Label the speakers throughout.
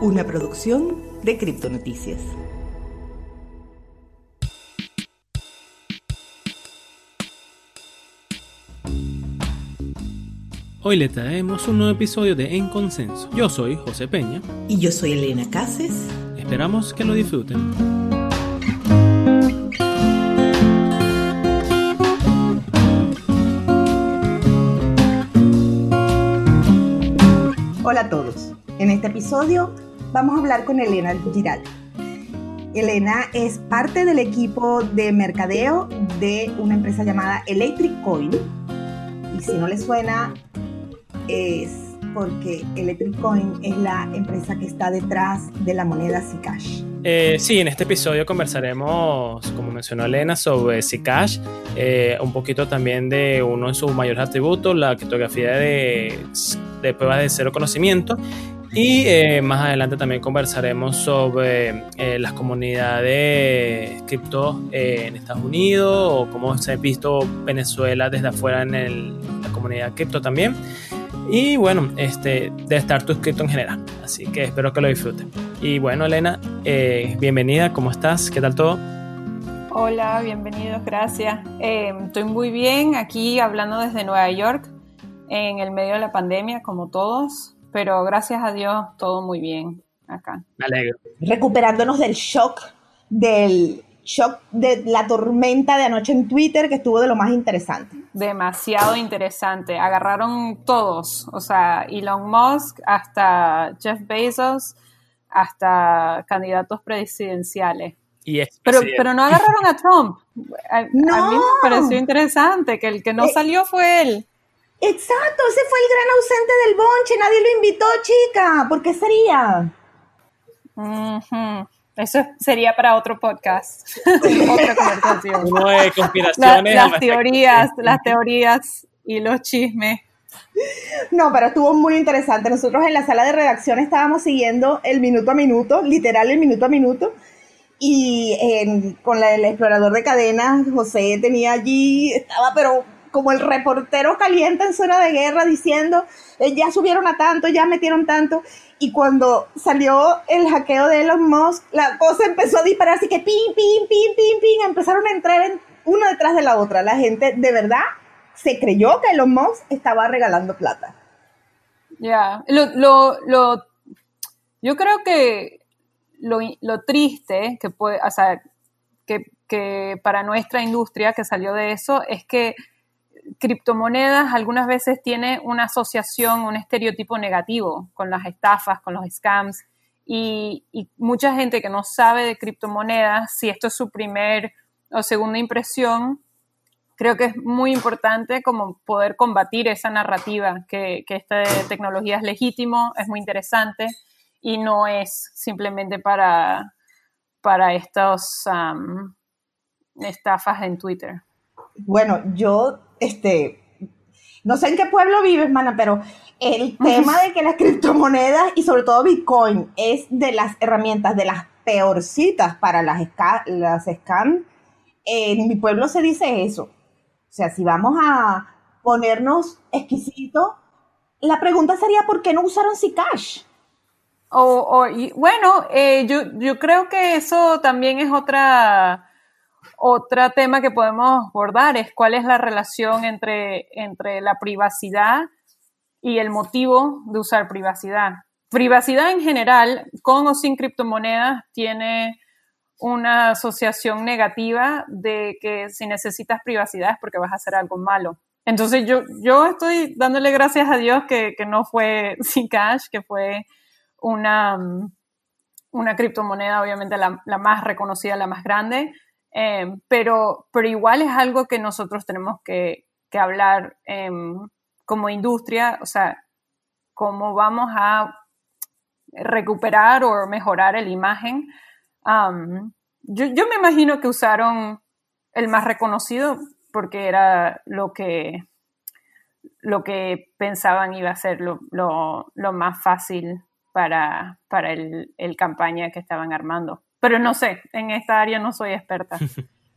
Speaker 1: una producción de Criptonoticias.
Speaker 2: Hoy le traemos un nuevo episodio de En Consenso. Yo soy José Peña.
Speaker 1: Y yo soy Elena Cases.
Speaker 2: Esperamos que lo disfruten.
Speaker 1: Hola a todos. En este episodio vamos a hablar con Elena Giral. Elena es parte del equipo de mercadeo de una empresa llamada Electric Coin. Y si no le suena, es porque Electric Coin es la empresa que está detrás de la moneda Zcash.
Speaker 2: Eh, sí, en este episodio conversaremos, como mencionó Elena, sobre Zcash, eh, un poquito también de uno de sus mayores atributos, la criptografía de, de pruebas de cero conocimiento. Y eh, más adelante también conversaremos sobre eh, las comunidades cripto eh, en Estados Unidos o cómo se ha visto Venezuela desde afuera en la comunidad cripto también. Y bueno, este, de Startup Crypto en general. Así que espero que lo disfruten. Y bueno, Elena, bienvenida, ¿cómo estás? ¿Qué tal todo?
Speaker 3: Hola, bienvenidos, gracias. estoy muy bien aquí hablando desde Nueva York en el medio de la pandemia, como todos, pero gracias a Dios todo muy bien acá.
Speaker 2: Me alegro.
Speaker 1: Recuperándonos del shock, del shock de la tormenta de anoche en Twitter, que estuvo de lo más interesante.
Speaker 3: Demasiado interesante. Agarraron todos, o sea, Elon Musk hasta Jeff Bezos, hasta candidatos presidenciales.
Speaker 2: Y
Speaker 3: pero, pero no agarraron a Trump. A, no. a, mí me pareció interesante que el que no eh, salió fue él.
Speaker 1: Exacto, ese fue el gran ausente del bonche, nadie lo invitó, chica. ¿Por qué sería?
Speaker 3: Eso sería para otro podcast, otra
Speaker 2: conversación. Uno de conspiraciones.
Speaker 3: las teorías, las teorías y los chismes.
Speaker 1: No, pero estuvo muy interesante. Nosotros en la sala de redacción estábamos siguiendo el minuto a minuto, literal el minuto a minuto. Y con el explorador de cadenas, José tenía allí, estaba pero como el reportero caliente en zona de guerra diciendo, eh, ya subieron a tanto, ya metieron tanto. Y cuando salió el hackeo de Elon Musk, la cosa empezó a disparar, así que pim, pim, pim, pim, pim, empezaron a entrar en una detrás de la otra. La gente de verdad se creyó que Elon Musk estaba regalando plata.
Speaker 3: Ya, lo, lo, lo, yo creo que lo, lo triste que puede, o sea, que, que para nuestra industria que salió de eso es que criptomonedas algunas veces tiene una asociación, un estereotipo negativo con las estafas, con los scams. Y, mucha gente que no sabe de criptomonedas, si esto es su primer o segunda impresión, creo que es muy importante como poder combatir esa narrativa, que, esta tecnología es legítimo, es muy interesante y no es simplemente para, para estos estafas en Twitter.
Speaker 1: Bueno, yo este, no sé en qué pueblo vives, mana, pero el tema de que las criptomonedas y sobre todo Bitcoin es de las herramientas, de las peorcitas para las, las scam, en mi pueblo se dice eso. O sea, si vamos a ponernos exquisitos, la pregunta sería ¿por qué no usaron Zcash?
Speaker 3: O, bueno, eh, yo, yo creo que eso también es otra otro tema que podemos abordar es cuál es la relación entre, entre la privacidad y el motivo de usar privacidad. Privacidad en general, con o sin criptomonedas, tiene una asociación negativa de que si necesitas privacidad es porque vas a hacer algo malo. Entonces yo, yo estoy dándole gracias a Dios que, no fue sin cash, que fue una, una criptomoneda, obviamente la, la más reconocida, la más grande, eh, pero, pero igual es algo que nosotros tenemos que, que hablar em, como industria, o sea, cómo vamos a recuperar o mejorar la imagen. yo, yo, me imagino que usaron el más reconocido porque era lo que, lo que pensaban iba a ser lo, lo, más fácil para, para el campaña que estaban armando. Pero no sé, en esta área no soy experta.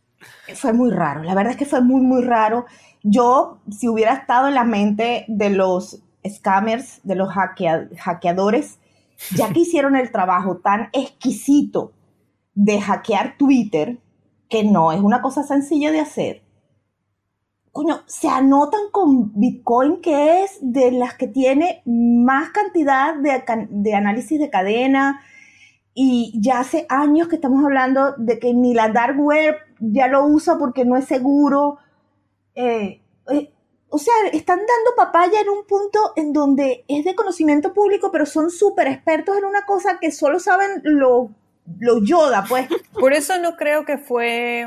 Speaker 1: fue muy raro, la verdad es que fue muy, muy raro. Yo, si hubiera estado en la mente de los scammers, de los hackeadores, ya que hicieron el trabajo tan exquisito de hackear Twitter, que no es una cosa sencilla de hacer, coño, se anotan con Bitcoin, que es de las que tiene más cantidad de, de, análisis de cadena. Y ya hace años que estamos hablando de que ni la dark web ya lo usa porque no es seguro. Eh, eh, o sea, están dando papaya en un punto en donde es de conocimiento público, pero son súper expertos en una cosa que solo saben lo, lo yoda, pues.
Speaker 3: Por eso no creo que fue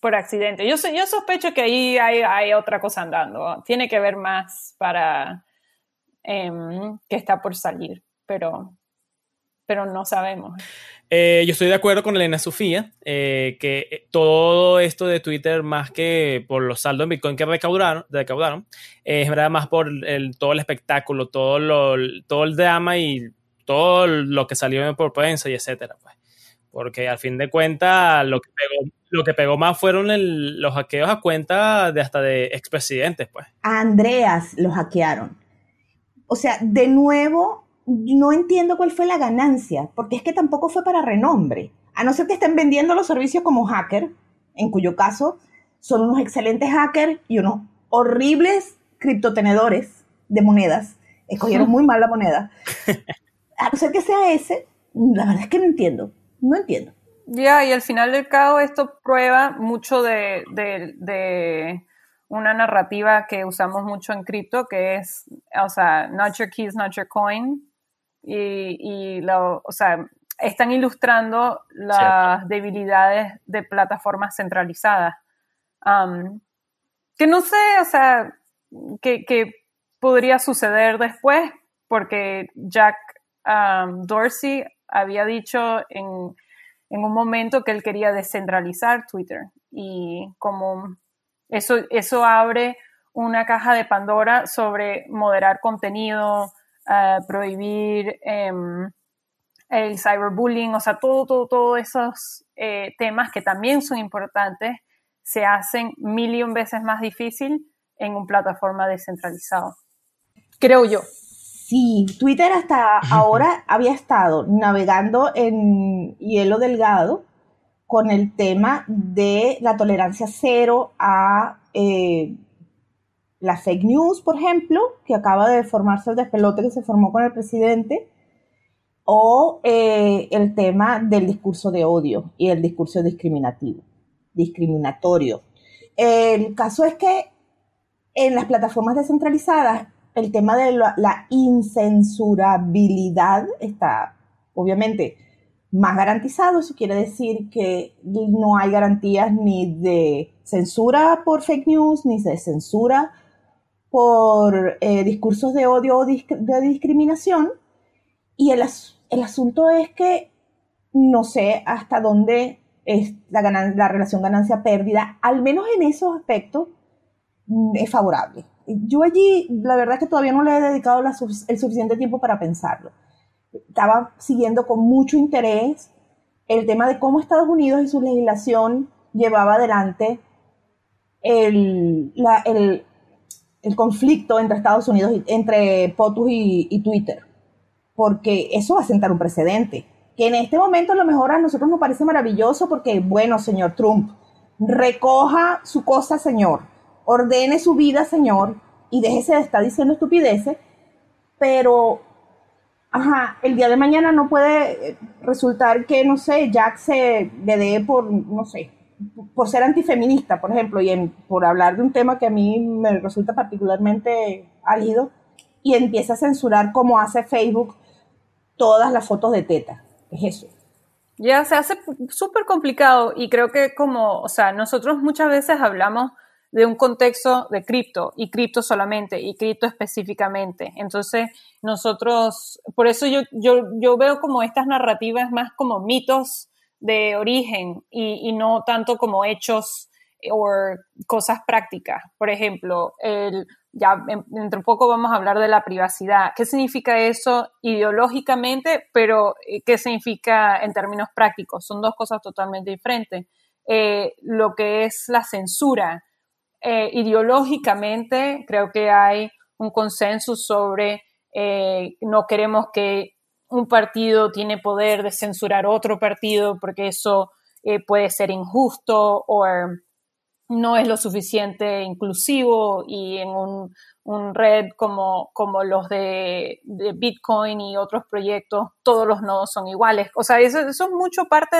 Speaker 3: por accidente. Yo, yo sospecho que ahí hay, otra cosa andando. Tiene que ver más para em, que está por salir, pero, pero no sabemos.
Speaker 2: Eh, yo estoy de acuerdo con Elena Sofía, eh, que todo esto de Twitter, más que por los saldos en Bitcoin que recaudaron, recaudaron es verdad más por el, todo el espectáculo, todo, lo, todo el drama y todo lo que salió por prensa y etcétera. Pues. Porque al fin de cuentas, lo que pegó, lo que pegó más fueron los hackeos a cuenta de hasta de expresidentes, pues.
Speaker 1: A Andreas lo hackearon. O sea, de nuevo, no entiendo cuál fue la ganancia, porque es que tampoco fue para renombre. A no ser que estén vendiendo los servicios como hacker, en cuyo caso son unos excelentes hackers y unos horribles criptotenedores de monedas. Escogieron muy mal la moneda. A no ser que sea ese, la verdad es que no entiendo. No entiendo.
Speaker 3: Ya, y al final del cabo esto prueba mucho de, una narrativa que usamos mucho en cripto, que es, o sea, not your keys, not your coin. Y, lo, o sea, están ilustrando las debilidades de plataformas centralizadas. Um, que no sé, o sea, que, podría suceder después, porque Jack um, Dorsey había dicho en, un momento que él quería descentralizar Twitter y como eso, eso abre una caja de Pandora sobre moderar contenido, prohibir em, el cyberbullying, o sea, todo, todo, todos esos eh, temas que también son importantes se hacen mil y un veces más difícil en una plataforma descentralizada. Creo yo.
Speaker 1: Sí, Twitter hasta ahora había estado navegando en hielo delgado con el tema de la tolerancia cero a eh, la fake news, por ejemplo, que acaba de formarse el despelote que se formó con el presidente, o eh, el tema del discurso de odio y el discurso discriminatorio. El caso es que en las plataformas descentralizadas el tema de la, incensurabilidad está obviamente más garantizado. Eso quiere decir que no hay garantías ni de censura por fake news, ni de censura por eh, discursos de odio o de discriminación. Y el, el, asunto es que no sé hasta dónde es la, la relación ganancia-pérdida, al menos en esos aspectos, mm, es favorable yo allí, la verdad es que todavía no le he dedicado el suficiente tiempo para pensarlo. Estaba siguiendo con mucho interés el tema de cómo Estados Unidos y su legislación llevaba adelante el, conflicto entre Estados Unidos, entre POTUS y, Twitter, porque eso va a sentar un precedente, que en este momento a lo mejor a nosotros nos parece maravilloso porque, bueno, señor Trump, recoja su cosa, señor, ordene su vida, Señor, y déjese de estar diciendo estupideces, pero, ajá, el día de mañana no puede eh, resultar que, no sé, Jack se le dé por, no sé, por ser antifeminista, por ejemplo, y por hablar de un tema que a mí me resulta particularmente álido, y empieza a censurar como hace Facebook todas las fotos de teta. Es eso.
Speaker 3: Ya se hace súper complicado y creo que como, o sea, nosotros muchas veces hablamos de un contexto de cripto y cripto solamente y cripto específicamente. Entonces, nosotros, por eso yo, yo, yo veo como estas narrativas más como mitos de origen y, no tanto como hechos o cosas prácticas. Por ejemplo, el, ya dentro de poco vamos a hablar de la privacidad. ¿Qué significa eso ideológicamente, pero eh, qué significa en términos prácticos? Son dos cosas totalmente diferentes. Eh, lo que es la censura eh, ideológicamente creo que hay un consenso sobre eh, no queremos que un partido tiene poder de censurar otro partido porque eso eh, puede ser injusto o no es lo suficiente inclusivo y en un, red como, como los de, Bitcoin y otros proyectos, todos los nodos son iguales. O sea, eso, es mucho parte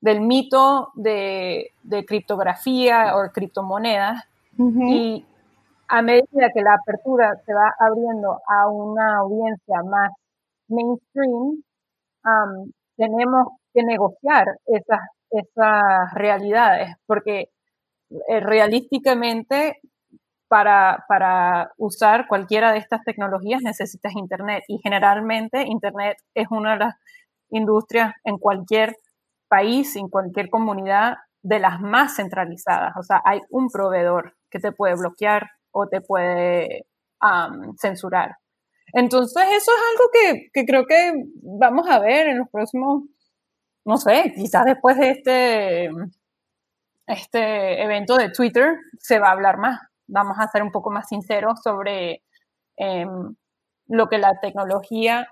Speaker 3: del, mito de, criptografía o criptomonedas. Y a medida que la apertura se va abriendo a una audiencia más mainstream, tenemos que negociar esas, esas realidades, porque eh, realísticamente para, para, usar cualquiera de estas tecnologías necesitas Internet y generalmente Internet es una de las industrias en cualquier país, en cualquier comunidad de las más centralizadas. O sea, hay un proveedor que te puede bloquear o te puede censurar. Entonces, eso es algo que, que, creo que vamos a ver en los próximos, no sé, quizás después de este, este evento de Twitter se va a hablar más. Vamos a ser un poco más sinceros sobre em, lo que la tecnología,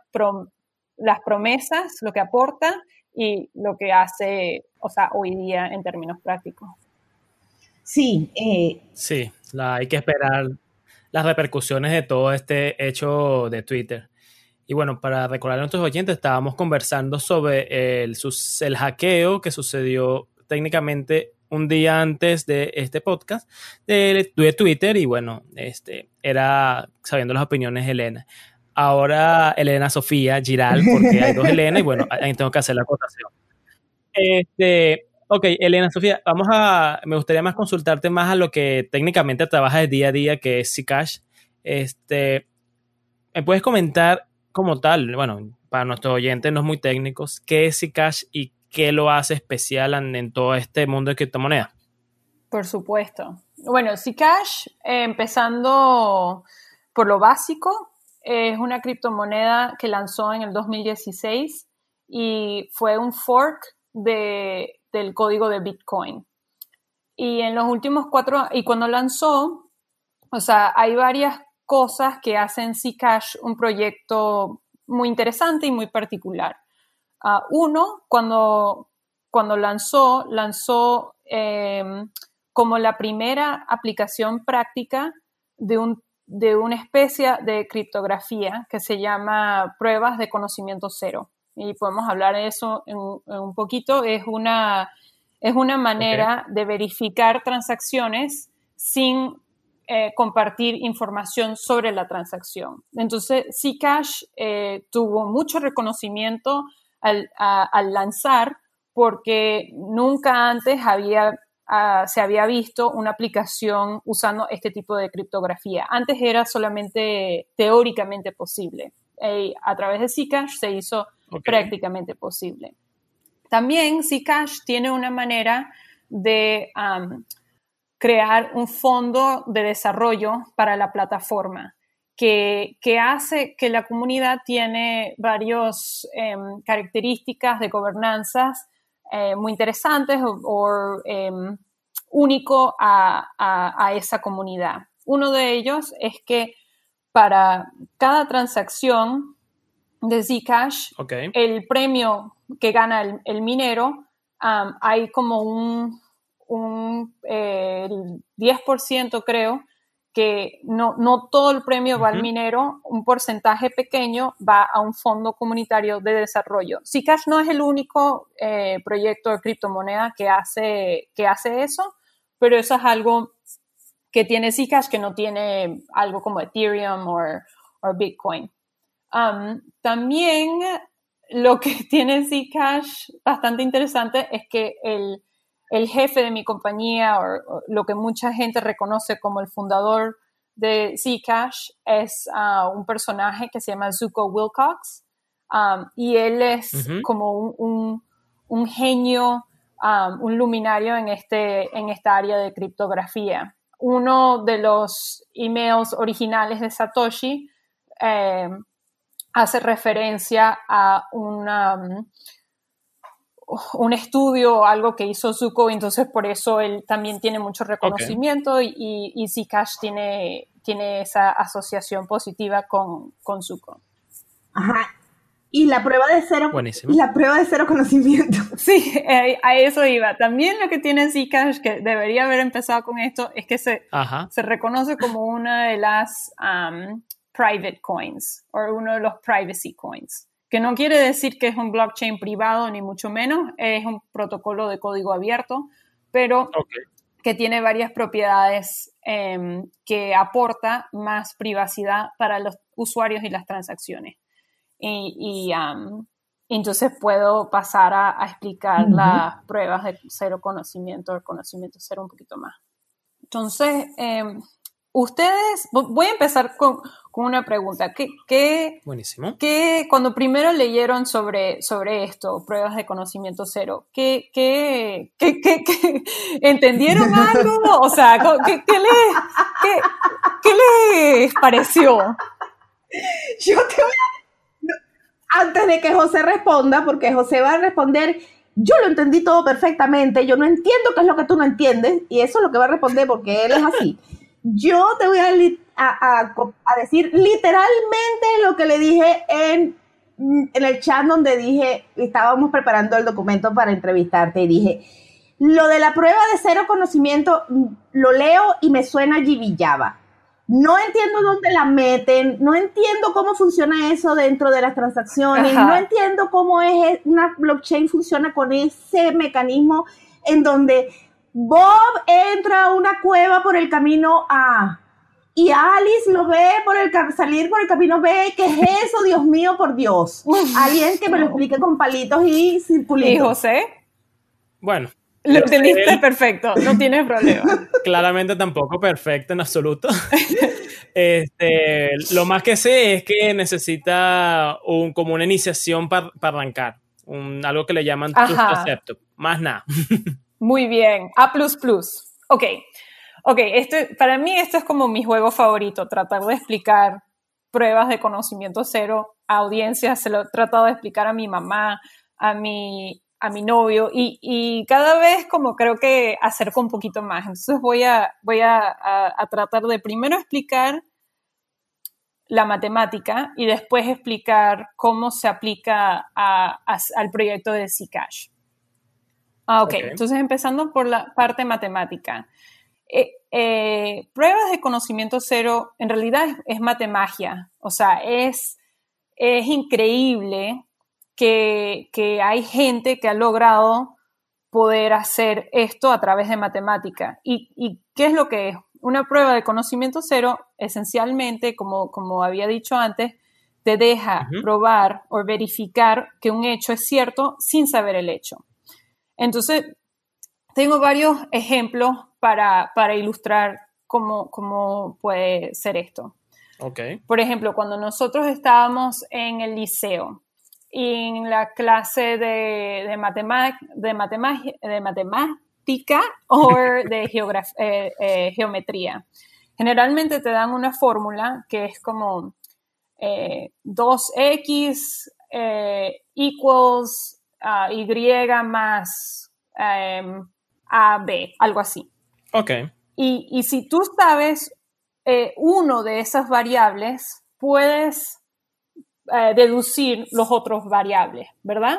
Speaker 3: las promesas, lo que aporta y lo que hace, o sea, hoy día en términos prácticos.
Speaker 1: Sí. Eh,
Speaker 2: sí, hay que esperar las repercusiones de todo este hecho de Twitter. Y bueno, para recordar a nuestros oyentes, estábamos conversando sobre el, el hackeo que sucedió técnicamente un día antes de este podcast de, de, Twitter y bueno, este era sabiendo las opiniones de Elena. Ahora Elena Sofía Giral, porque hay dos Elena y bueno, ahí tengo que hacer la acotación. Este, Ok, Elena Sofía, vamos a, me gustaría más consultarte más a lo que técnicamente trabajas día a día, que es Zcash. Este, ¿me puedes comentar como tal, bueno, para nuestros oyentes no es muy técnicos, qué es Zcash y qué lo hace especial en, todo este mundo de criptomonedas?
Speaker 3: Por supuesto. Bueno, Zcash, eh, empezando por lo básico, es una criptomoneda que lanzó en el 2016 y fue un fork de del código de Bitcoin. Y en los últimos cuatro, y cuando lanzó, o sea, hay varias cosas que hacen Zcash un proyecto muy interesante y muy particular. Ah, uno, cuando, cuando lanzó, lanzó em, como la primera aplicación práctica de, un, de una especie de criptografía que se llama pruebas de conocimiento cero y podemos hablar de eso en, un poquito, es una, es una manera de verificar transacciones sin eh, compartir información sobre la transacción. Entonces, Zcash eh, tuvo mucho reconocimiento al, lanzar porque nunca antes había, ah, se había visto una aplicación usando este tipo de criptografía. Antes era solamente teóricamente posible. a través de Zcash se hizo prácticamente posible. También Zcash tiene una manera de crear un fondo de desarrollo para la plataforma que, hace que la comunidad tiene varias em, características de gobernanzas eh, muy interesantes o, em, único a, a esa comunidad. Uno de ellos es que para cada transacción de Zcash, el premio que gana el, minero, hay como un, un 10% creo, que no, no todo el premio va al minero, un porcentaje pequeño va a un fondo comunitario de desarrollo. Zcash no es el único eh, proyecto de criptomoneda que hace, que hace eso, pero eso es algo que tiene Zcash que no tiene algo como Ethereum o Bitcoin también lo que tiene Zcash bastante interesante es que el, jefe de mi compañía, o, lo que mucha gente reconoce como el fundador de Zcash, es ah, un personaje que se llama Zuko Wilcox. y él es como un, genio, un luminario en, este, en esta área de criptografía. Uno de los emails originales de Satoshi eh, hace referencia a una, um, un estudio o algo que hizo Zuko, entonces por eso él también tiene mucho reconocimiento y, y, Zcash tiene, tiene esa asociación positiva con, con Zuko.
Speaker 1: Ajá. y la prueba de cero, la prueba de cero conocimiento.
Speaker 3: Sí, eh, a eso iba. También lo que tiene Zcash, que debería haber empezado con esto, es que se, se reconoce como una de las um, private coins o uno de los privacy coins, que no quiere decir que es un blockchain privado ni mucho menos, es un protocolo de código abierto, pero que tiene varias propiedades em, que aporta más privacidad para los usuarios y las transacciones. Y, entonces puedo pasar a, explicar las pruebas de cero conocimiento, el conocimiento cero un poquito más. Entonces, em, ustedes, voy a empezar con, una pregunta. ¿Qué, qué,
Speaker 2: Buenísimo.
Speaker 3: ¿qué, cuando primero leyeron sobre, sobre esto, pruebas de conocimiento cero, ¿qué, qué, qué, qué entendieron algo? O sea, ¿qué, qué, les, qué, qué les pareció?
Speaker 1: Yo te voy a antes de que José responda, porque José va a responder, yo lo entendí todo perfectamente, yo no entiendo qué es lo que tú no entiendes, y eso es lo que va a responder porque él es así. Yo te voy a, a, decir literalmente lo que le dije en, en el chat donde dije, estábamos preparando el documento para entrevistarte y dije, lo de la prueba de cero conocimiento lo leo y me suena Java no entiendo dónde la meten, no entiendo cómo funciona eso dentro de las transacciones, no entiendo cómo es una blockchain funciona con ese mecanismo en donde Bob entra a una cueva por el camino A y Alice lo ve por el salir por el camino B, ¿qué es eso? Dios mío, por Dios. Alguien que me lo explique con palitos y circulitos.
Speaker 3: ¿Y José?
Speaker 2: Bueno,
Speaker 3: lo entendiste perfecto, no tienes problema.
Speaker 2: Claramente tampoco perfecto en absoluto. Este, lo más que sé es que necesita un, como una iniciación para arrancar, un, algo que le llaman concepto, más nada.
Speaker 3: Muy bien, A++. Ok, ok, este, para mí esto es como mi juego favorito, tratar de explicar pruebas de conocimiento cero a audiencias, se lo he tratado de explicar a mi mamá, a mi a mi novio y, cada vez como creo que acerco un poquito más. Entonces voy a, voy a, tratar de primero explicar la matemática y después explicar cómo se aplica al proyecto de Zcash. Ah, ok, entonces empezando por la parte matemática. Eh, eh, pruebas de conocimiento cero en realidad es, es matemagia, o sea, es, es increíble que, hay gente que ha logrado poder hacer esto a través de matemática. ¿Y, qué es lo que es? Una prueba de conocimiento cero, esencialmente, como, como había dicho antes, te deja probar o verificar que un hecho es cierto sin saber el hecho. Entonces, tengo varios ejemplos para, ilustrar cómo, cómo, puede ser esto.
Speaker 2: Okay.
Speaker 3: Por ejemplo, cuando nosotros estábamos en el liceo, en la clase de, de, de, de matemática o de eh, eh, geometría. Generalmente te dan una fórmula que es como 2x eh, equals y más em, ab, algo así.
Speaker 2: Ok.
Speaker 3: Y, y si tú sabes uno de esas variables, puedes eh, deducir los otros variables, ¿verdad?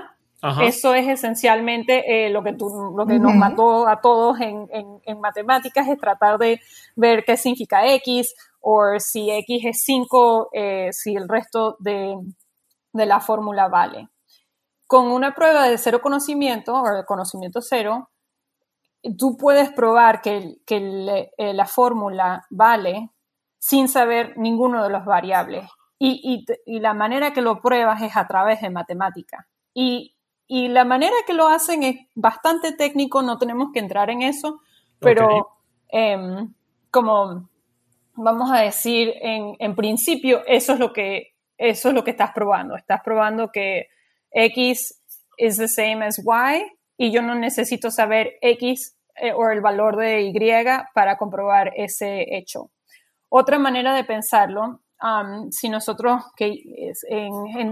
Speaker 3: Eso es esencialmente eh, lo que, lo que nos mató a todos en, matemáticas, es tratar de ver qué significa X, o si X es 5, eh, si el resto de, la fórmula vale. Con una prueba de cero conocimiento, o de conocimiento cero, tú puedes probar que, que la fórmula vale sin saber ninguno de los variables. Y, la manera que lo pruebas es a través de matemática. Y, la manera que lo hacen es bastante técnico, no tenemos que entrar en eso, pero em, como vamos a decir, en, principio, eso es lo que eso es lo que estás probando. Estás probando que X is the same as Y y yo no necesito saber X eh, o el valor de Y para comprobar ese hecho. Otra manera de pensarlo si nosotros, que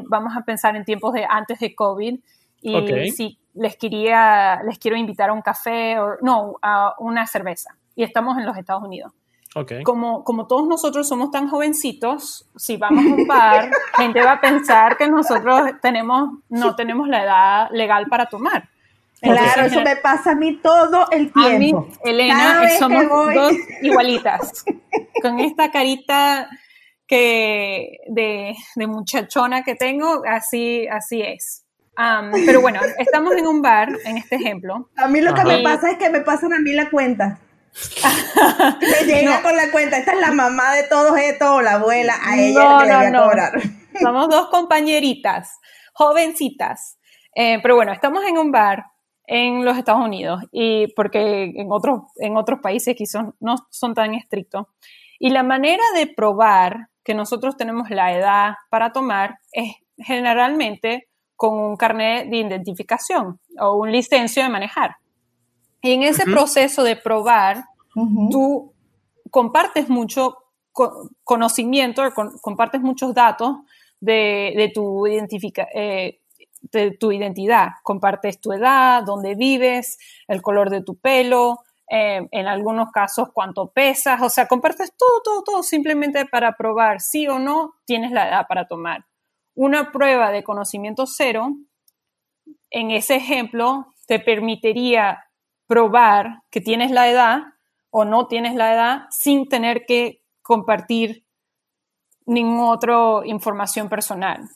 Speaker 3: vamos a pensar en tiempos de antes de COVID, y si les quería, les quiero invitar a un café o no, a una cerveza, y estamos en los Estados Unidos. Como, como todos nosotros somos tan jovencitos, si vamos a un bar, gente va a pensar que nosotros tenemos, no tenemos la edad legal para tomar.
Speaker 1: claro, eso me pasa a mí todo el tiempo. A mí,
Speaker 3: Elena, somos dos igualitas. Con esta carita que de, de, muchachona que tengo, así, así es. pero bueno, estamos en un bar, en este ejemplo.
Speaker 1: A mí lo que me pasa es que me pasan a mí la cuenta. me llega con la cuenta, esta es la mamá de todos estos o la abuela, a ella que le voy a cobrar.
Speaker 3: Somos dos compañeritas, jovencitas. Eh, pero bueno, estamos en un bar en los Estados Unidos y porque en otros, en otros países quizás no son tan estrictos. Y la manera de probar que nosotros tenemos la edad para tomar es generalmente con un carnet de identificación o un licencio de manejar. Y en ese proceso de probar, tú compartes mucho conocimiento, compartes muchos datos de, tu eh, de tu identidad. Compartes tu edad, dónde vives, el color de tu pelo, eh, en algunos casos cuánto pesas, o sea, compartes todo, todo, todo simplemente para probar si o no tienes la edad para tomar. Una prueba de conocimiento cero, en ese ejemplo, te permitiría probar que tienes la edad o no tienes la edad sin tener que compartir ninguna otra información personal.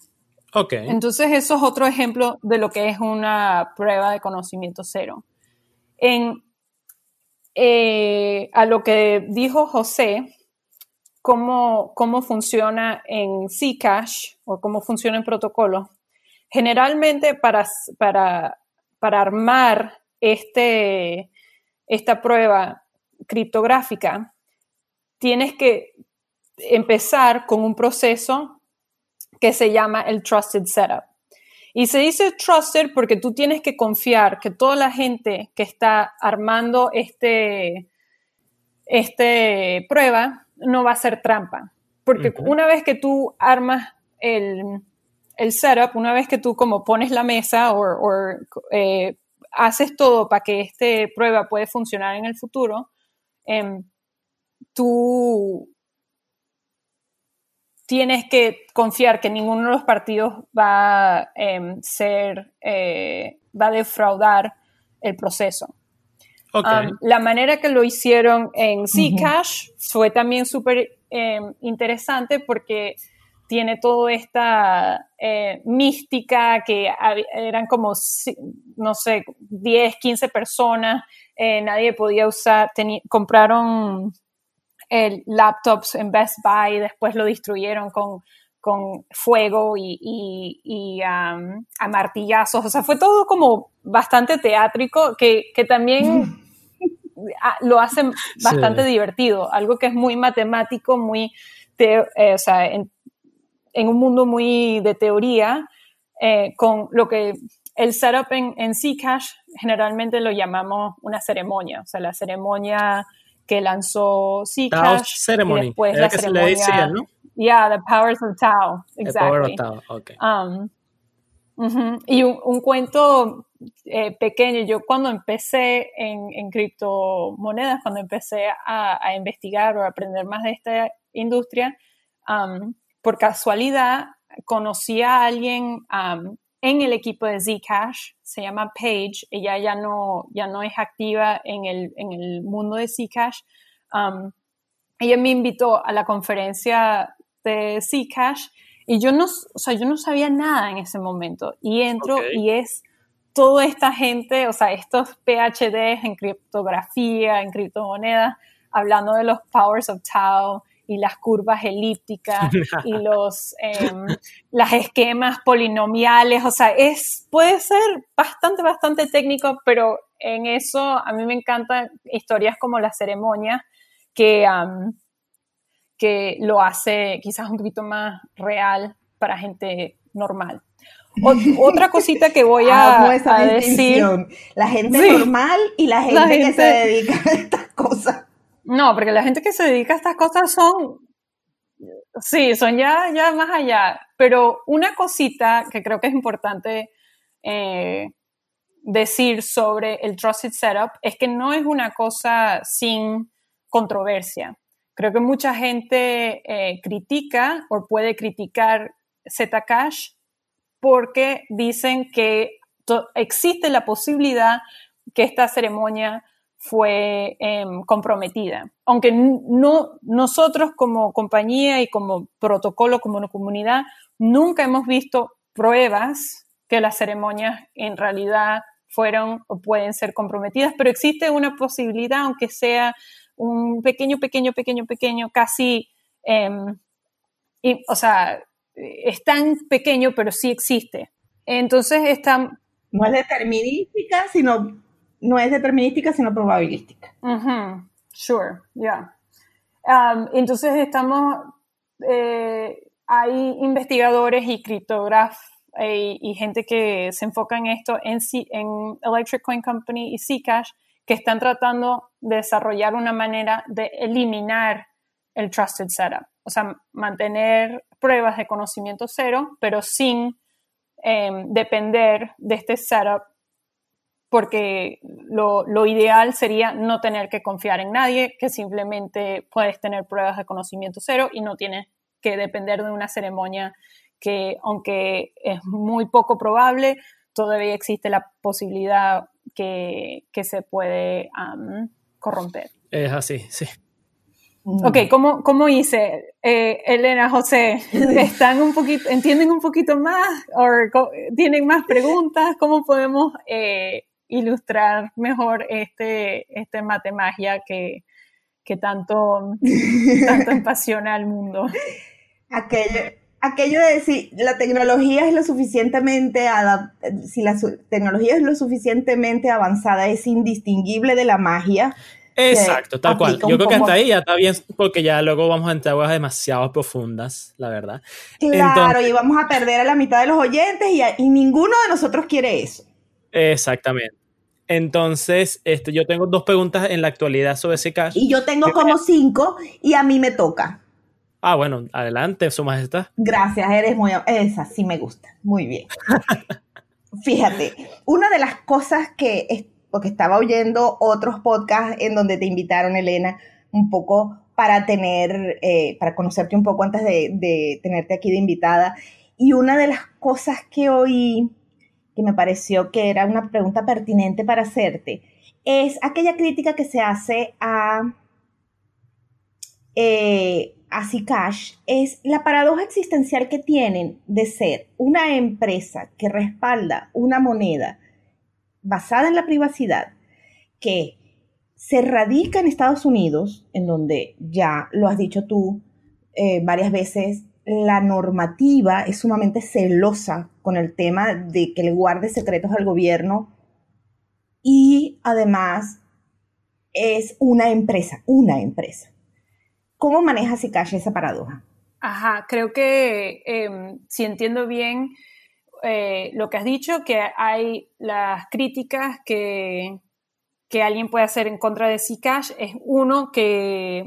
Speaker 2: Okay.
Speaker 3: Entonces, eso es otro ejemplo de lo que es una prueba de conocimiento cero. En eh, a lo que dijo José, cómo, cómo funciona en Zcash o cómo funciona en protocolo. Generalmente para, para, para armar este, esta prueba criptográfica, tienes que empezar con un proceso que se llama el Trusted Setup. Y se dice trusted porque tú tienes que confiar que toda la gente que está armando este, este prueba no va a ser trampa. Porque una vez que tú armas el, setup, una vez que tú como pones la mesa o eh, haces todo para que esta prueba pueda funcionar en el futuro, em, tú tienes que confiar que ninguno de los partidos va a em, ser, eh, va a defraudar el proceso. Um, la manera que lo hicieron en Zcash fue también súper em, interesante porque tiene toda esta eh, mística que eran como, no sé, 10, 15 personas, eh, nadie podía usar, compraron el laptops en Best Buy, después lo destruyeron con, con fuego y, y, a martillazos. O sea, fue todo como bastante teátrico, que, que también lo hace bastante divertido. Algo que es muy matemático, muy, eh, o sea, en, en, un mundo muy de teoría, eh, con lo que el setup en, en Zcash generalmente lo llamamos una ceremonia. O sea, la ceremonia que lanzó Zcash.
Speaker 2: Ceremony. Y después la que ceremonia, se le decía, ¿no?
Speaker 3: Yeah, The Powers of Tao. Exactly. The Power of Tao, okay. Um, Y un, cuento eh, pequeño, yo cuando empecé en, en criptomonedas, cuando empecé a, a, investigar o a aprender más de esta industria, um, por casualidad conocí a alguien um, en el equipo de Zcash, se llama Paige, ella ya no, ya no es activa en el, en el mundo de Zcash. Um, ella me invitó a la conferencia de Zcash y yo no, o sea, yo no sabía nada en ese momento. Y entro y es toda esta gente, o sea, estos PhDs en criptografía, en criptomonedas, hablando de los powers of Tao, y las curvas elípticas y los em, las esquemas polinomiales, o sea, es puede ser bastante bastante técnico, pero en eso a mí me encantan historias como la ceremonia que que lo hace quizás un poquito más real para gente normal. otra cosita que voy a, decir.
Speaker 1: La gente normal y la gente que se dedica a estas cosas.
Speaker 3: No, porque la gente que se dedica a estas cosas son, sí, son ya, ya más allá. Pero una cosita que creo que es importante eh, decir sobre el Trusted Setup es que no es una cosa sin controversia. creo que mucha gente eh, critica o puede criticar Zcash porque dicen que existe la posibilidad que esta ceremonia fue em, comprometida. Aunque no, nosotros como compañía y como protocolo, como comunidad, nunca hemos visto pruebas que las ceremonias en realidad fueron o pueden ser comprometidas, pero existe una posibilidad, aunque sea un pequeño, pequeño, pequeño, pequeño, casi, em, o sea, es tan pequeño, pero sí existe. Entonces, está...
Speaker 1: No es determinística, sino no es determinística, sino probabilística.
Speaker 3: Sure, yeah. Um, entonces estamos, eh, hay investigadores y criptógrafos eh, y gente que se enfoca en esto en, Electric Coin Company y Zcash que están tratando de desarrollar una manera de eliminar el trusted setup, o sea, mantener pruebas de conocimiento cero, pero sin em, depender de este setup porque lo, ideal sería no tener que confiar en nadie, que simplemente puedes tener pruebas de conocimiento cero y no tienes que depender de una ceremonia que, aunque es muy poco probable, todavía existe la posibilidad que, se puede corromper.
Speaker 2: Es así, sí.
Speaker 3: Ok, ¿cómo, cómo hice? Eh, Elena, José, ¿están un poquito, entienden un poquito más? ¿O tienen más preguntas? ¿Cómo podemos eh, ilustrar mejor este, este matemagia que, que tanto, tanto apasiona al mundo.
Speaker 1: Aquello, aquello de decir, la tecnología es lo suficientemente, si la tecnología es lo suficientemente avanzada, es indistinguible de la magia.
Speaker 2: Exacto, tal cual. Yo creo que hasta ahí ya está bien, porque ya luego vamos a entrar aguas demasiado profundas, la verdad.
Speaker 1: Claro, y vamos a perder a la mitad de los oyentes y, y ninguno de nosotros quiere eso.
Speaker 2: Exactamente. Entonces, este, yo tengo dos preguntas en la actualidad sobre ese caso.
Speaker 1: Y yo tengo como cinco y a mí me toca.
Speaker 2: Ah, bueno, adelante, su majestad.
Speaker 1: Gracias, eres muy... Esa sí me gusta, muy bien. Fíjate, una de las cosas que, porque estaba oyendo otros podcasts en donde te invitaron, Elena, un poco para tener, eh, para conocerte un poco antes de, de tenerte aquí de invitada. Y una de las cosas que oí que me pareció que era una pregunta pertinente para hacerte, es aquella crítica que se hace a, eh, a Zcash, es la paradoja existencial que tienen de ser una empresa que respalda una moneda basada en la privacidad, que se radica en Estados Unidos, en donde ya lo has dicho tú eh, varias veces, la normativa es sumamente celosa con el tema de que le guarde secretos al gobierno y además es una empresa, una empresa. ¿Cómo maneja Zcash esa paradoja?
Speaker 3: Ajá, creo que em, si entiendo bien eh, lo que has dicho, que hay las críticas que, que alguien puede hacer en contra de Zcash, es uno que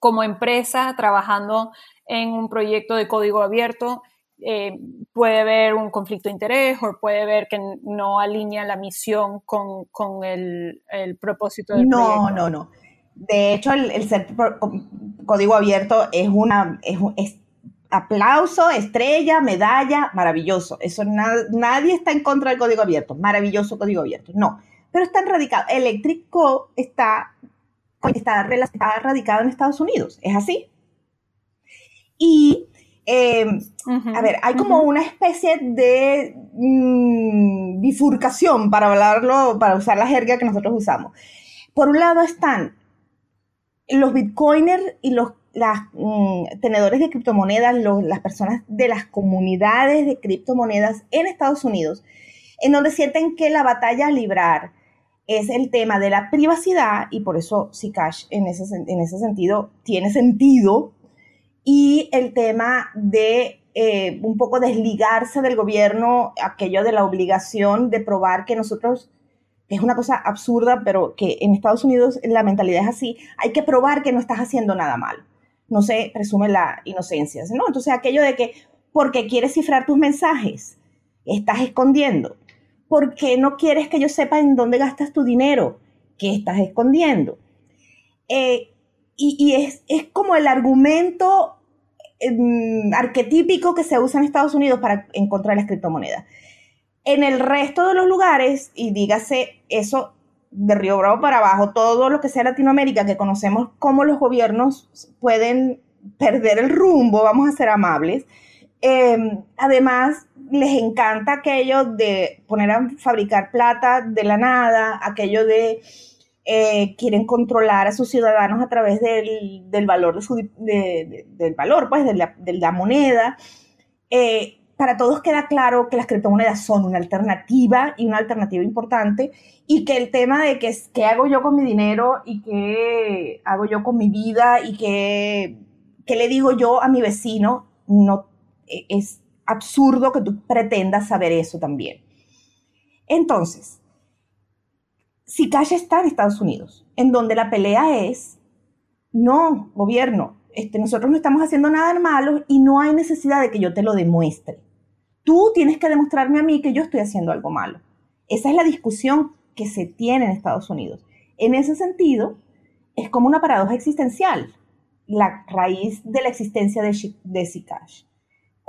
Speaker 3: como empresa trabajando en un proyecto de código abierto, eh, puede haber un conflicto de interés o puede ver que no alinea la misión con, el, propósito del
Speaker 1: no,
Speaker 3: proyecto.
Speaker 1: No, no, no. De hecho, el, ser código abierto es una es, aplauso, estrella, medalla, maravilloso. Eso nadie está en contra del código abierto. Maravilloso código abierto. No. Pero está radicado. Electrico está está, radicado en Estados Unidos. ¿Es así? Y, em, a ver, hay como una especie de mm, bifurcación, para hablarlo, para usar la jerga que nosotros usamos. Por un lado están los bitcoiners y los mm, tenedores de criptomonedas, las personas de las comunidades de criptomonedas en Estados Unidos, en donde sienten que la batalla a librar es el tema de la privacidad y por eso Zcash en ese, en ese sentido tiene sentido y el tema de eh, un poco desligarse del gobierno, aquello de la obligación de probar que nosotros, es una cosa absurda, pero que en Estados Unidos la mentalidad es así, hay que probar que no estás haciendo nada mal. No se presume la inocencia, ¿no? Entonces aquello de que porque quieres cifrar tus mensajes, estás escondiendo ¿por qué no quieres que yo sepa en dónde gastas tu dinero? ¿Qué estás escondiendo? Eh, y, es, es, como el argumento em, arquetípico que se usa en Estados Unidos para encontrar las criptomonedas. En el resto de los lugares, y dígase eso de Río Bravo para abajo, todo lo que sea Latinoamérica, que conocemos cómo los gobiernos pueden perder el rumbo, vamos a ser amables. Em, además, les encanta aquello de poner a fabricar plata de la nada, aquello de eh, quieren controlar a sus ciudadanos a través del, valor de su, del valor, pues, de la, moneda. Eh, para todos queda claro que las criptomonedas son una alternativa y una alternativa importante y que el tema de que, qué hago yo con mi dinero y qué hago yo con mi vida y qué, le digo yo a mi vecino, no es absurdo que tú pretendas saber eso también. Entonces, si está en Estados Unidos, en donde la pelea es, no, gobierno, este, nosotros no estamos haciendo nada malo y no hay necesidad de que yo te lo demuestre. Tú tienes que demostrarme a mí que yo estoy haciendo algo malo. Esa es la discusión que se tiene en Estados Unidos. En ese sentido, es como una paradoja existencial, la raíz de la existencia de, de.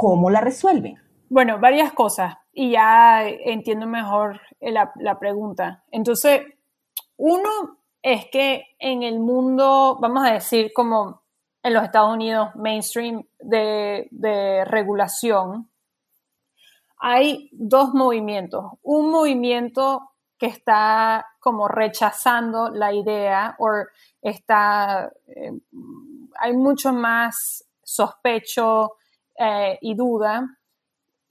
Speaker 1: ¿Cómo la resuelven?
Speaker 3: Bueno, varias cosas y ya entiendo mejor la, pregunta. Entonces, uno es que en el mundo, vamos a decir como en los Estados Unidos, mainstream de, de regulación, hay dos movimientos. Un movimiento que está como rechazando la idea o está, eh, hay mucho más sospecho eh, y duda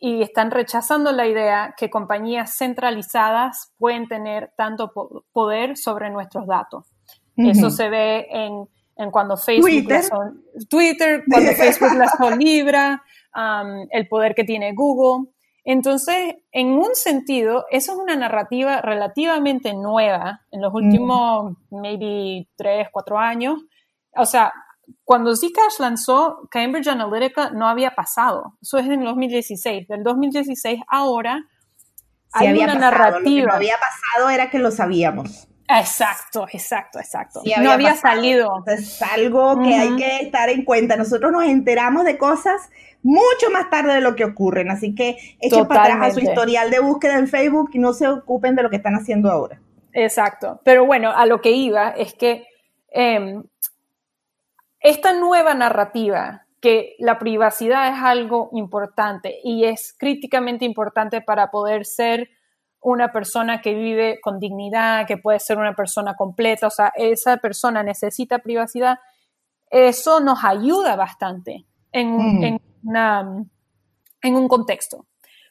Speaker 3: y están rechazando la idea que compañías centralizadas pueden tener tanto poder sobre nuestros datos. Eso se ve en, cuando Facebook Twitter, Twitter cuando Facebook las Libra, um, el poder que tiene Google. Entonces, en un sentido, eso es una narrativa relativamente nueva en los últimos, maybe, tres, cuatro años. O sea, cuando Zcash lanzó, Cambridge Analytica no había pasado. Eso es en 2016. Del 2016 ahora hay una narrativa.
Speaker 1: Lo que no había pasado era que lo sabíamos.
Speaker 3: Exacto, exacto, exacto. no había salido.
Speaker 1: Es algo que hay que estar en cuenta. Nosotros nos enteramos de cosas mucho más tarde de lo que ocurren. Así que echen para atrás a su historial de búsqueda en Facebook y no se ocupen de lo que están haciendo ahora.
Speaker 3: Exacto. Pero bueno, a lo que iba es que em, esta nueva narrativa que la privacidad es algo importante y es críticamente importante para poder ser una persona que vive con dignidad, que puede ser una persona completa, o sea, esa persona necesita privacidad, eso nos ayuda bastante en, en en un contexto.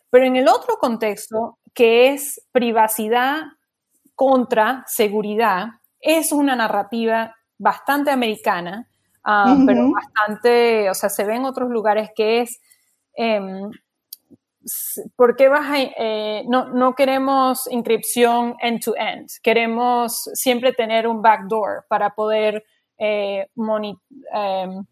Speaker 3: Pero en el otro contexto, que es privacidad contra seguridad, es una narrativa bastante americana, ah, pero bastante, o sea, se ve en otros lugares que es, eh, ¿por qué vas a, eh, no, no, queremos inscripción end-to-end? Queremos siempre tener un backdoor para poder eh, em,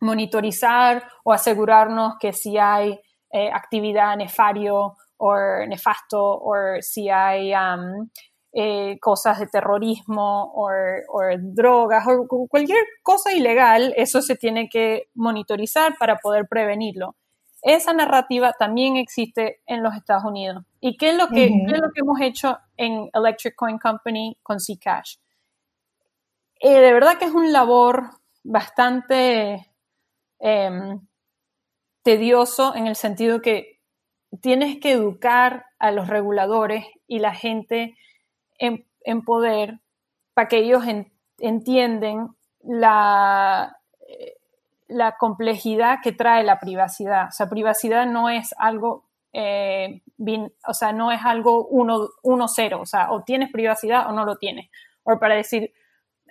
Speaker 3: monitorizar o asegurarnos que si hay eh, actividad nefario o nefasto o si hay um, eh, cosas de terrorismo o drogas o cualquier cosa ilegal, eso se tiene que monitorizar para poder prevenirlo. Esa narrativa también existe en los Estados Unidos. ¿Y qué es lo que, es lo que hemos hecho en Electric Coin Company con Zcash? Eh, de verdad que es un labor bastante Em, tedioso en el sentido que tienes que educar a los reguladores y la gente en, poder para que ellos entienden la, la complejidad que trae la privacidad. O sea, privacidad no es algo, eh, o sea, no es algo uno, uno cero, o sea, o tienes privacidad o no lo tienes. O para decir,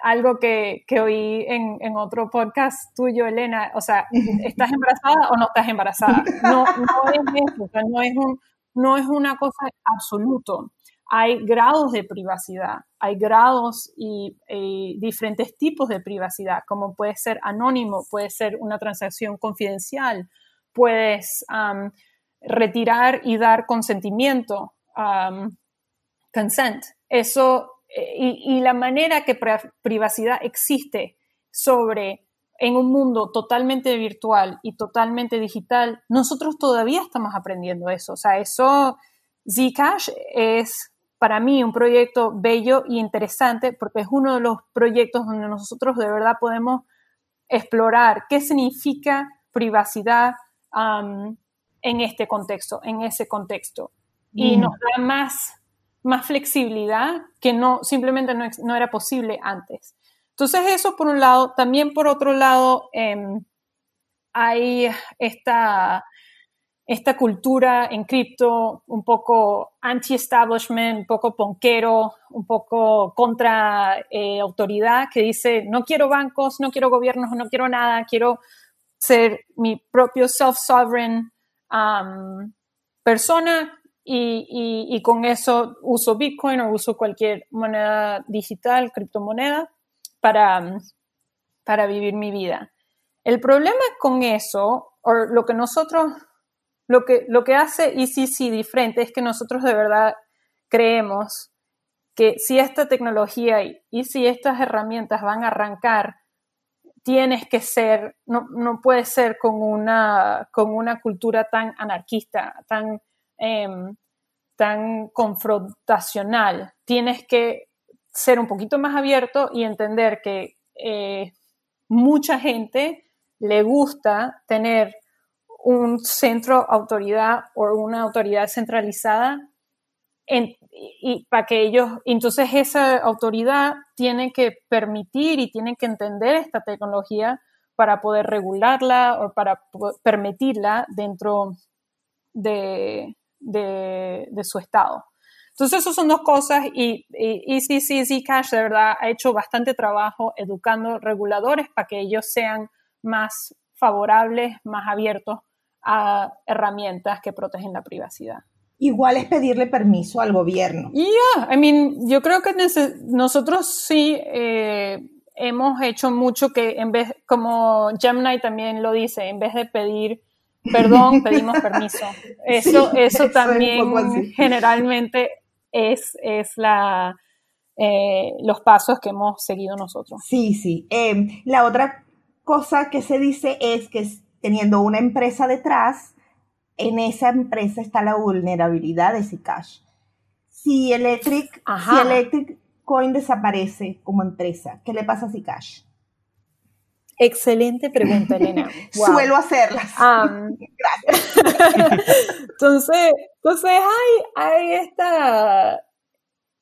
Speaker 3: algo que, que oí en, en, otro podcast tuyo, Elena, o sea, ¿estás embarazada o no estás embarazada? No, no es eso, no, es un, no es una cosa absoluto. Hay grados de privacidad, hay grados y, diferentes tipos de privacidad, como puede ser anónimo, puede ser una transacción confidencial, puedes retirar y dar consentimiento, consent. Eso y, la manera que privacidad existe sobre en un mundo totalmente virtual y totalmente digital, nosotros todavía estamos aprendiendo eso. O sea, eso, Zcash es para mí un proyecto bello y interesante porque es uno de los proyectos donde nosotros de verdad podemos explorar qué significa privacidad en este contexto, en ese contexto. Y mm. nos da más, más flexibilidad que no, simplemente no, era posible antes. Entonces eso por un lado, también por otro lado em, hay esta, esta cultura en cripto un poco anti-establishment, un poco ponquero, un poco contra eh, autoridad, que dice, no quiero bancos, no quiero gobiernos, no quiero nada, quiero ser mi propio self-sovereign persona y, con eso uso Bitcoin o uso cualquier moneda digital, criptomoneda, para, para vivir mi vida. El problema con eso, o lo que nosotros lo que, lo que hace ECC diferente es que nosotros de verdad creemos que si esta tecnología y, si estas herramientas van a arrancar, tienes que ser, no, no puede ser con una, con una cultura tan anarquista, tan, em, tan confrontacional. Tienes que ser un poquito más abierto y entender que eh, mucha gente le gusta tener un centro autoridad o una autoridad centralizada y para que ellos, entonces esa autoridad tiene que permitir y tiene que entender esta tecnología para poder regularla o para permitirla dentro de, su estado. Entonces, esas son dos cosas y, y, ECC Zcash de verdad ha hecho bastante trabajo educando reguladores para que ellos sean más favorables, más abiertos a herramientas que protegen la privacidad.
Speaker 1: Igual es pedirle permiso al gobierno.
Speaker 3: Yeah, I mean, yo creo que nosotros sí eh, hemos hecho mucho que en vez, como Gemini también lo dice, en vez de pedir perdón, pedimos permiso. Eso, eso también generalmente es, es la, eh, los pasos que hemos seguido nosotros.
Speaker 1: Sí, sí. Em, la otra cosa que se dice es que teniendo una empresa detrás, en esa empresa está la vulnerabilidad de Zcash. Si Electric, si Electric Coin desaparece como empresa, ¿qué le pasa a Zcash?
Speaker 3: Excelente pregunta, Elena.
Speaker 1: Suelo hacerlas.
Speaker 3: Gracias. entonces, entonces hay, hay esta,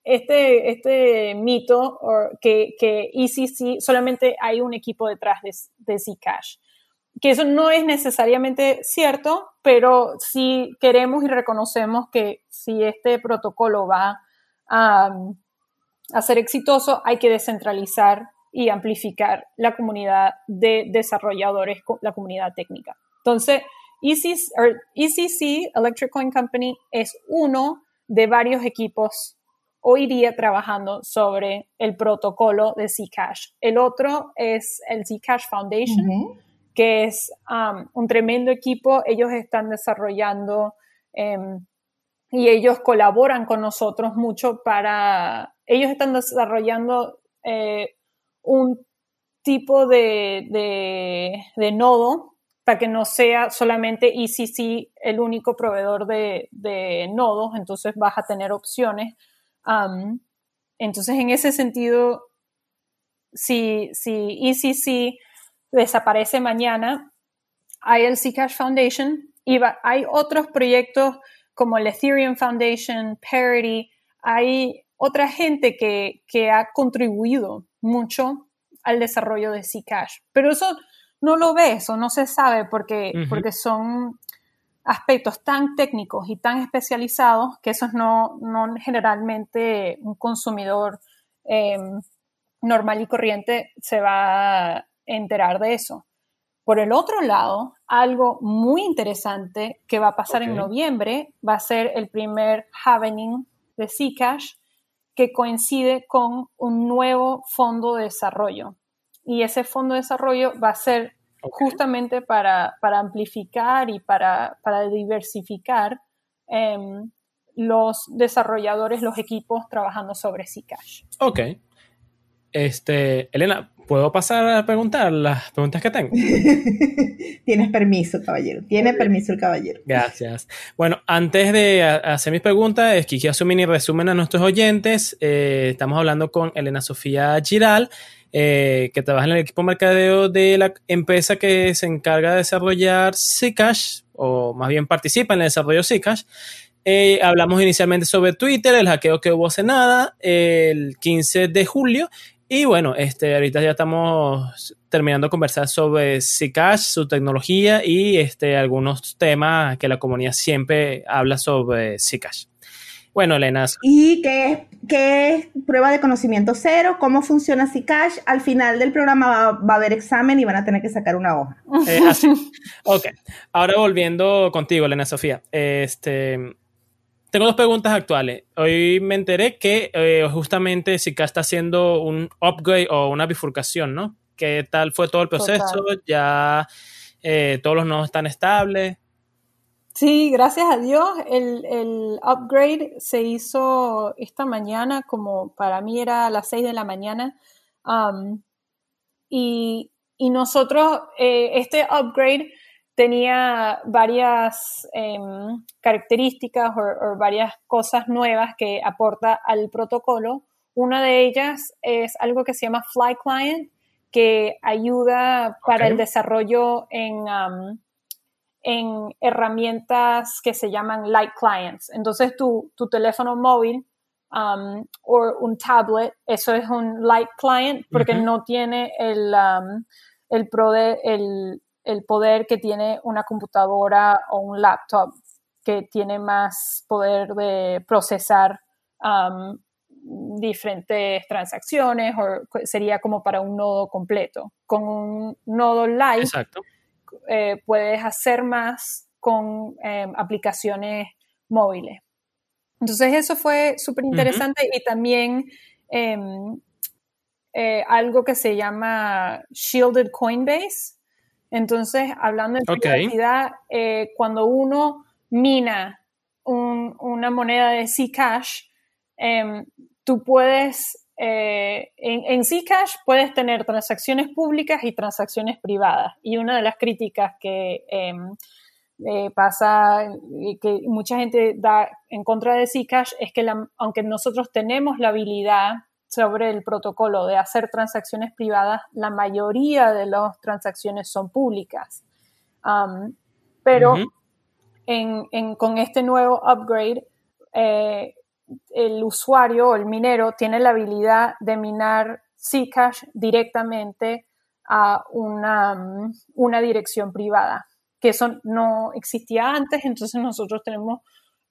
Speaker 3: este, este mito que, que ECC solamente hay un equipo detrás de, de Zcash que eso no es necesariamente cierto, pero si queremos y reconocemos que si este protocolo va a, ser exitoso, hay que descentralizar y amplificar la comunidad de desarrolladores, la comunidad técnica. Entonces, ECC, er, Electric Coin Company, es uno de varios equipos hoy día trabajando sobre el protocolo de Zcash. El otro es el Zcash Foundation, que es um, un tremendo equipo. Ellos están desarrollando em, y ellos colaboran con nosotros mucho para, ellos están desarrollando eh, un tipo de, de, nodo para que no sea solamente ECC el único proveedor de, de nodos, entonces vas a tener opciones. Entonces, en ese sentido, si, si ECC desaparece mañana, hay el Zcash Foundation y hay otros proyectos como el Ethereum Foundation, Parity, hay otra gente que, ha contribuido mucho al desarrollo de Zcash. Pero eso no lo ves o no se sabe porque, porque son aspectos tan técnicos y tan especializados que eso no, no generalmente un consumidor em, normal y corriente se va enterar de eso. Por el otro lado, algo muy interesante que va a pasar en noviembre va a ser el primer Happening de Zcash que coincide con un nuevo fondo de desarrollo. Y ese fondo de desarrollo va a ser justamente para, amplificar y para, diversificar em, los desarrolladores, los equipos trabajando sobre Zcash.
Speaker 2: Ok. Este, Elena, ¿Puedo pasar a preguntar las preguntas que tengo?
Speaker 1: Tienes permiso, caballero. Tiene permiso el caballero.
Speaker 2: Gracias. Bueno, antes de hacer mis preguntas, es que hacer un mini resumen a nuestros oyentes. Eh, estamos hablando con Elena Sofía Giral, eh, que trabaja en el equipo mercadeo de la empresa que se encarga de desarrollar Zcash, o más bien participa en el desarrollo de Zcash. Eh, hablamos inicialmente sobre Twitter, el hackeo que hubo hace nada, el 15 de julio, y bueno, este, ahorita ya estamos terminando de conversar sobre Zcash, su tecnología y este, algunos temas que la comunidad siempre habla sobre Zcash. Bueno, Elena.
Speaker 1: ¿Y qué, qué es prueba de conocimiento cero? ¿Cómo funciona Zcash? Al final del programa va, a haber examen y van a tener que sacar una hoja.
Speaker 2: Eh, ok. Ahora volviendo contigo, Elena Sofía. Este, tengo dos preguntas actuales. Hoy me enteré que eh, justamente Zika está haciendo un upgrade o una bifurcación, ¿no? ¿Qué tal fue todo el proceso? ¿Ya eh, todos los nodos están estables?
Speaker 3: Sí, gracias a Dios. El, upgrade se hizo esta mañana, como para mí era a las 6 de la mañana. Um, y, nosotros, eh, este upgrade tenía varias em, características o, varias cosas nuevas que aporta al protocolo. Una de ellas es algo que se llama Fly Client, que ayuda para el desarrollo en, en herramientas que se llaman Light Clients. Entonces, tu, tu teléfono móvil o un tablet, eso es un Light Client porque no tiene el, el, el el poder que tiene una computadora o un laptop que tiene más poder de procesar um, diferentes transacciones o sería como para un nodo completo. Con un nodo live eh, puedes hacer más con em, aplicaciones móviles. Entonces eso fue súper interesante y también em, eh, algo que se llama Shielded Coinbase, entonces, hablando de privacidad, eh, cuando uno mina una moneda de Zcash, em, tú puedes, eh, en, en, Zcash puedes tener transacciones públicas y transacciones privadas. Y una de las críticas que em, eh, pasa que mucha gente da en contra de Zcash es que aunque nosotros tenemos la habilidad sobre el protocolo de hacer transacciones privadas, la mayoría de las transacciones son públicas. Um, pero con este nuevo upgrade, eh, el usuario o el minero tiene la habilidad de minar Zcash directamente a una, una dirección privada, que eso no existía antes, entonces nosotros tenemos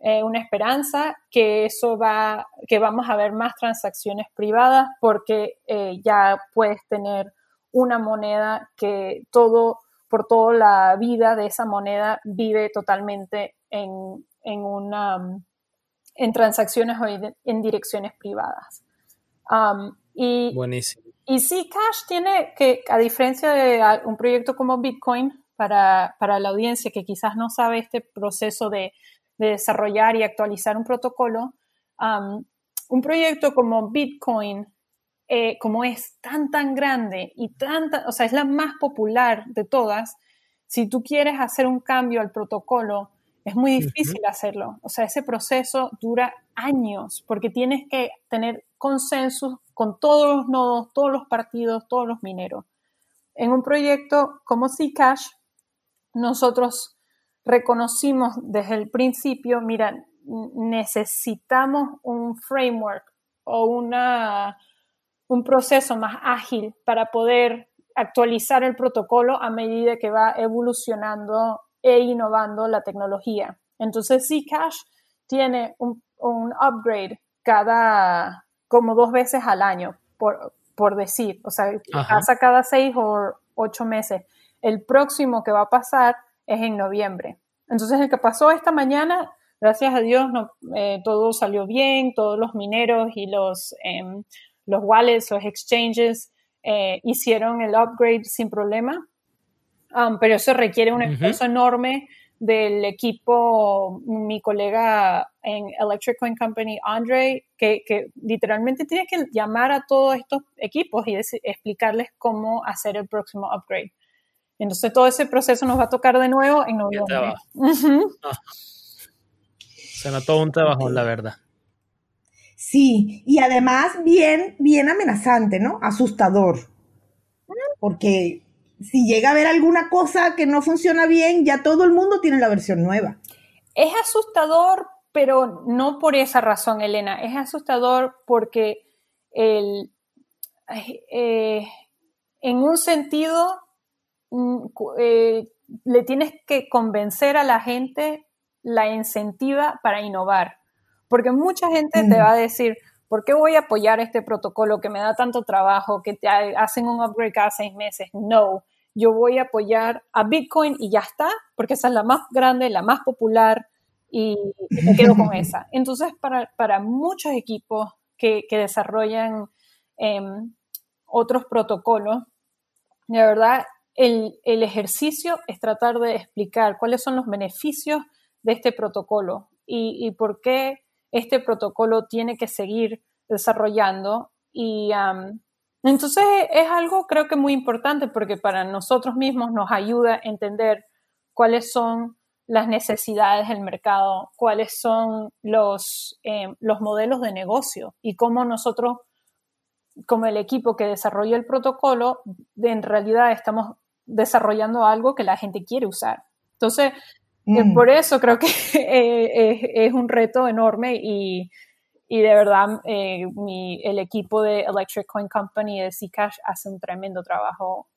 Speaker 3: eh, una esperanza que eso va, que vamos a ver más transacciones privadas porque eh, ya puedes tener una moneda que todo, por toda la vida de esa moneda vive totalmente en, en una, en transacciones o en direcciones privadas. Um, y,
Speaker 2: Buenísimo.
Speaker 3: Y sí, Cash tiene que, a diferencia de un proyecto como Bitcoin, para, para la audiencia que quizás no sabe este proceso de de desarrollar y actualizar un protocolo, un proyecto como Bitcoin, eh, como es tan, tan grande y tanta, o sea, es la más popular de todas, si tú quieres hacer un cambio al protocolo, es muy difícil hacerlo. O sea, ese proceso dura años porque tienes que tener consenso con todos los nodos, todos los partidos, todos los mineros. En un proyecto como Zcash, nosotros reconocimos desde el principio, mira, necesitamos un framework o una, un proceso más ágil para poder actualizar el protocolo a medida que va evolucionando e innovando la tecnología. Entonces, Zcash tiene un, upgrade cada como dos veces al año, por, por decir, o sea, pasa cada seis o ocho meses. El próximo que va a pasar es en noviembre. Entonces, el que pasó esta mañana, gracias a Dios, eh, todo salió bien, todos los mineros y los, em, los wallets, los exchanges eh, hicieron el upgrade sin problema, um, pero eso requiere un esfuerzo enorme del equipo, mi colega en Electric Coin Company, Andre, que, literalmente tiene que llamar a todos estos equipos y explicarles cómo hacer el próximo upgrade. Entonces todo ese proceso nos va a tocar de nuevo en noviembre.
Speaker 2: Suena todo un trabajo, la verdad.
Speaker 1: Sí, y además bien, bien amenazante, ¿no? Asustador. Porque si llega a haber alguna cosa que no funciona bien, ya todo el mundo tiene la versión nueva.
Speaker 3: Es asustador, pero no por esa razón, Elena. Es asustador porque el, eh, en un sentido eh, le tienes que convencer a la gente la incentiva para innovar. Porque mucha gente te mm. va a decir, ¿por qué voy a apoyar este protocolo que me da tanto trabajo, que te hacen un upgrade cada seis meses? No, yo voy a apoyar a Bitcoin y ya está, porque esa es la más grande, la más popular y me quedo con esa. Entonces, para, muchos equipos que, desarrollan em, otros protocolos, de verdad, el, ejercicio es tratar de explicar cuáles son los beneficios de este protocolo y, por qué este protocolo tiene que seguir desarrollando. Y entonces es algo creo que muy importante porque para nosotros mismos nos ayuda a entender cuáles son las necesidades del mercado, cuáles son los, eh, los modelos de negocio y cómo nosotros, como el equipo que desarrolla el protocolo, en realidad estamos desarrollando algo que la gente quiere usar. Entonces, eh, mm. por eso creo que eh, es un reto enorme y, y de verdad eh, el equipo de Electric Coin Company de Zcash hace un tremendo trabajo.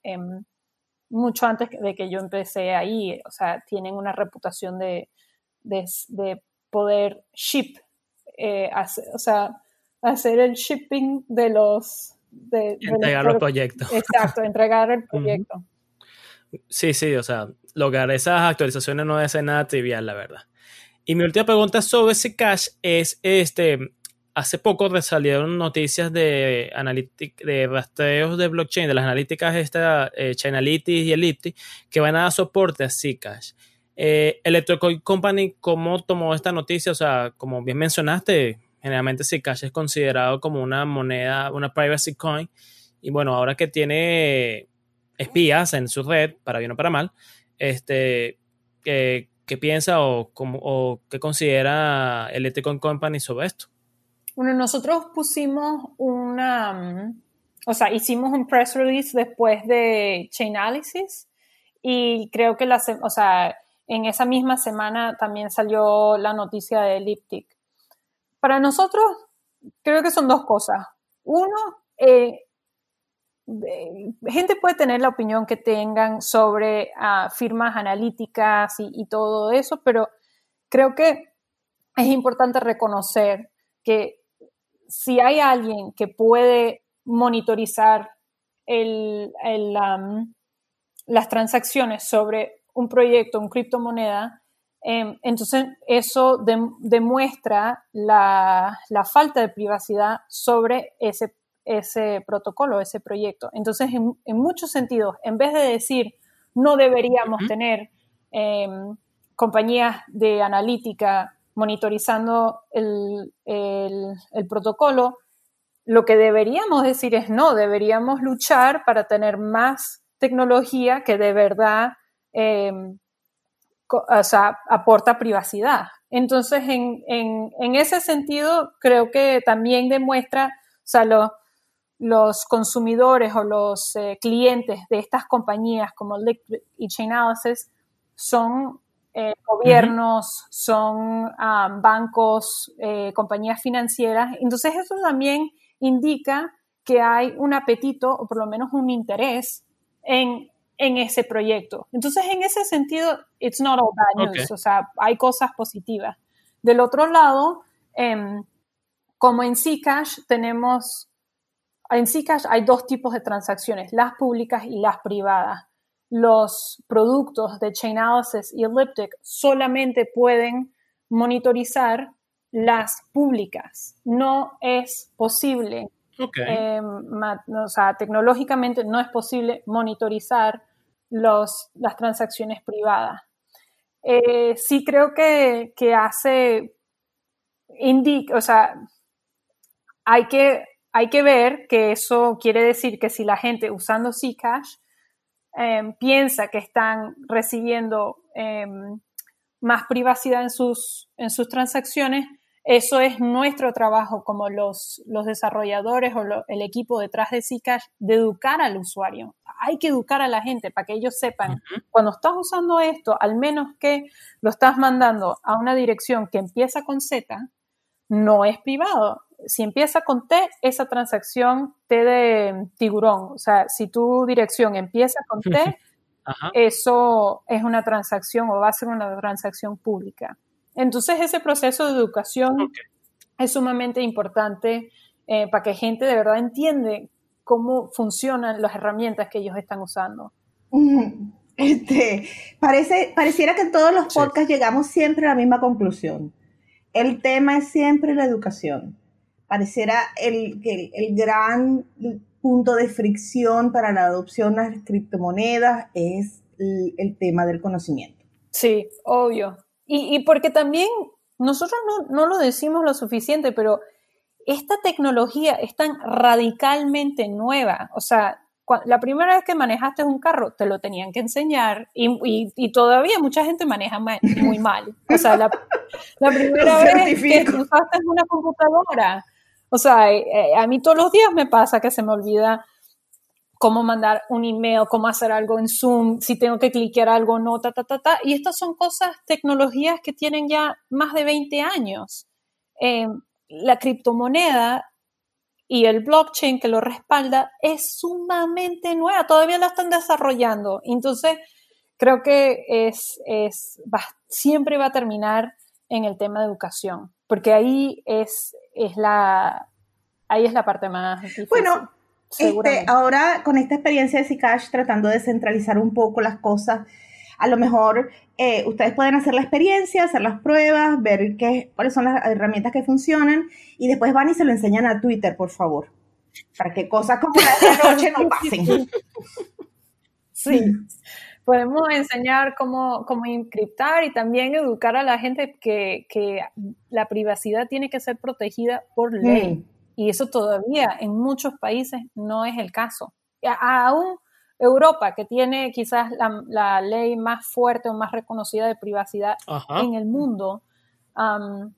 Speaker 3: mucho antes de que yo empecé ahí, o sea, tienen una reputación de, de, poder ship, o sea, hacer el shipping de los... De,
Speaker 2: entregar los, proyectos.
Speaker 3: Exacto, entregar el proyecto.
Speaker 2: Sí, sí, o sea, lograr esas actualizaciones no es nada trivial, la verdad. Y mi última pregunta sobre ese cash es, este, hace poco salieron noticias de, de rastreos de blockchain, de las analíticas esta, eh, Chainalytics y Elliptic, que van a dar soporte a Zcash. Eh, Electrocoin Company, ¿cómo tomó esta noticia? O sea, como bien mencionaste, generalmente Zcash es considerado como una moneda, una privacy coin. Y bueno, ahora que tiene espías en su red, para bien o para mal, este, ¿qué, piensa o, o qué considera el Company sobre esto?
Speaker 3: Bueno, nosotros pusimos una, mm, o sea, hicimos un press release después de Chainalysis y creo que la, o sea, en esa misma semana también salió la noticia de Elliptic. Para nosotros, creo que son dos cosas. Uno, eh, gente puede tener la opinión que tengan sobre ah, firmas analíticas y, todo eso, pero creo que es importante reconocer que si hay alguien que puede monitorizar las transacciones sobre un proyecto, un criptomoneda, em, entonces eso demuestra la, la, falta de privacidad sobre ese ese protocolo, ese proyecto. Entonces, en, muchos sentidos, en vez de decir no deberíamos tener em, compañías de analítica monitorizando el, protocolo, lo que deberíamos decir es no, deberíamos luchar para tener más tecnología que de verdad em, aporta privacidad. Entonces, en, ese sentido, creo que también demuestra, o sea, lo, los consumidores o los eh, clientes de estas compañías como Liquid y Chainalysis son eh, gobiernos, son ah, bancos, eh, compañías financieras. Entonces eso también indica que hay un apetito o por lo menos un interés en, ese proyecto. Entonces en ese sentido, it's not all bad news, o sea, hay cosas positivas. Del otro lado, em, como en Zcash tenemos en Zcash hay dos tipos de transacciones, las públicas y las privadas. Los productos de Chainalysis y Elliptic solamente pueden monitorizar las públicas. No es posible, em, o sea, tecnológicamente no es posible monitorizar los, las transacciones privadas. eh, sí creo que, que hace, indica, o sea, hay que, hay que ver que eso quiere decir que si la gente usando Zcash em, piensa que están recibiendo em, más privacidad en sus, en sus transacciones, eso es nuestro trabajo como los, los desarrolladores o el equipo detrás de Zcash de educar al usuario. Hay que educar a la gente para que ellos sepan, cuando estás usando esto, al menos que lo estás mandando a una dirección que empieza con Z, no es privado. Si empieza con T, esa transacción T de tiburón. O sea, si tu dirección empieza con T, eso es una transacción o va a ser una transacción pública. Entonces ese proceso de educación es sumamente importante eh, para que gente de verdad entiende cómo funcionan las herramientas que ellos están usando.
Speaker 1: Este, parece, pareciera que en todos los podcasts llegamos siempre a la misma conclusión. El tema es siempre la educación. Pareciera el, el, el gran punto de fricción para la adopción de las criptomonedas es el tema del conocimiento.
Speaker 3: Sí, obvio. Y, porque también nosotros no, lo decimos lo suficiente, pero esta tecnología es tan radicalmente nueva. O sea, la primera vez que manejaste un carro, te lo tenían que enseñar y, todavía mucha gente maneja muy mal. O sea, la, primera vez que usaste una computadora. O sea, eh, eh, a mí todos los días me pasa que se me olvida cómo mandar un email, cómo hacer algo en Zoom, si tengo que cliquear algo, no, ta, ta, ta, ta. Y estas son cosas, tecnologías que tienen ya más de 20 años. Eh, la criptomoneda y el blockchain que lo respalda es sumamente nueva, todavía la están desarrollando. Entonces, creo que es, es siempre va a terminar en el tema de educación, porque ahí es, es la ahí es la parte más difícil.
Speaker 1: Bueno, este, ahora con esta experiencia de Zcash tratando de centralizar un poco las cosas, a lo mejor eh, ustedes pueden hacer la experiencia, hacer las pruebas, ver qué, cuáles son las herramientas que funcionan y después van y se lo enseñan a Twitter, por favor, para que cosas como la de noche no pasen.
Speaker 3: Sí. Podemos enseñar cómo, cómo encriptar y también educar a la gente que, que la privacidad tiene que ser protegida por ley. Mm. Y eso todavía en muchos países no es el caso. Aún Europa, que tiene quizás la, ley más fuerte o más reconocida de privacidad en el mundo, aún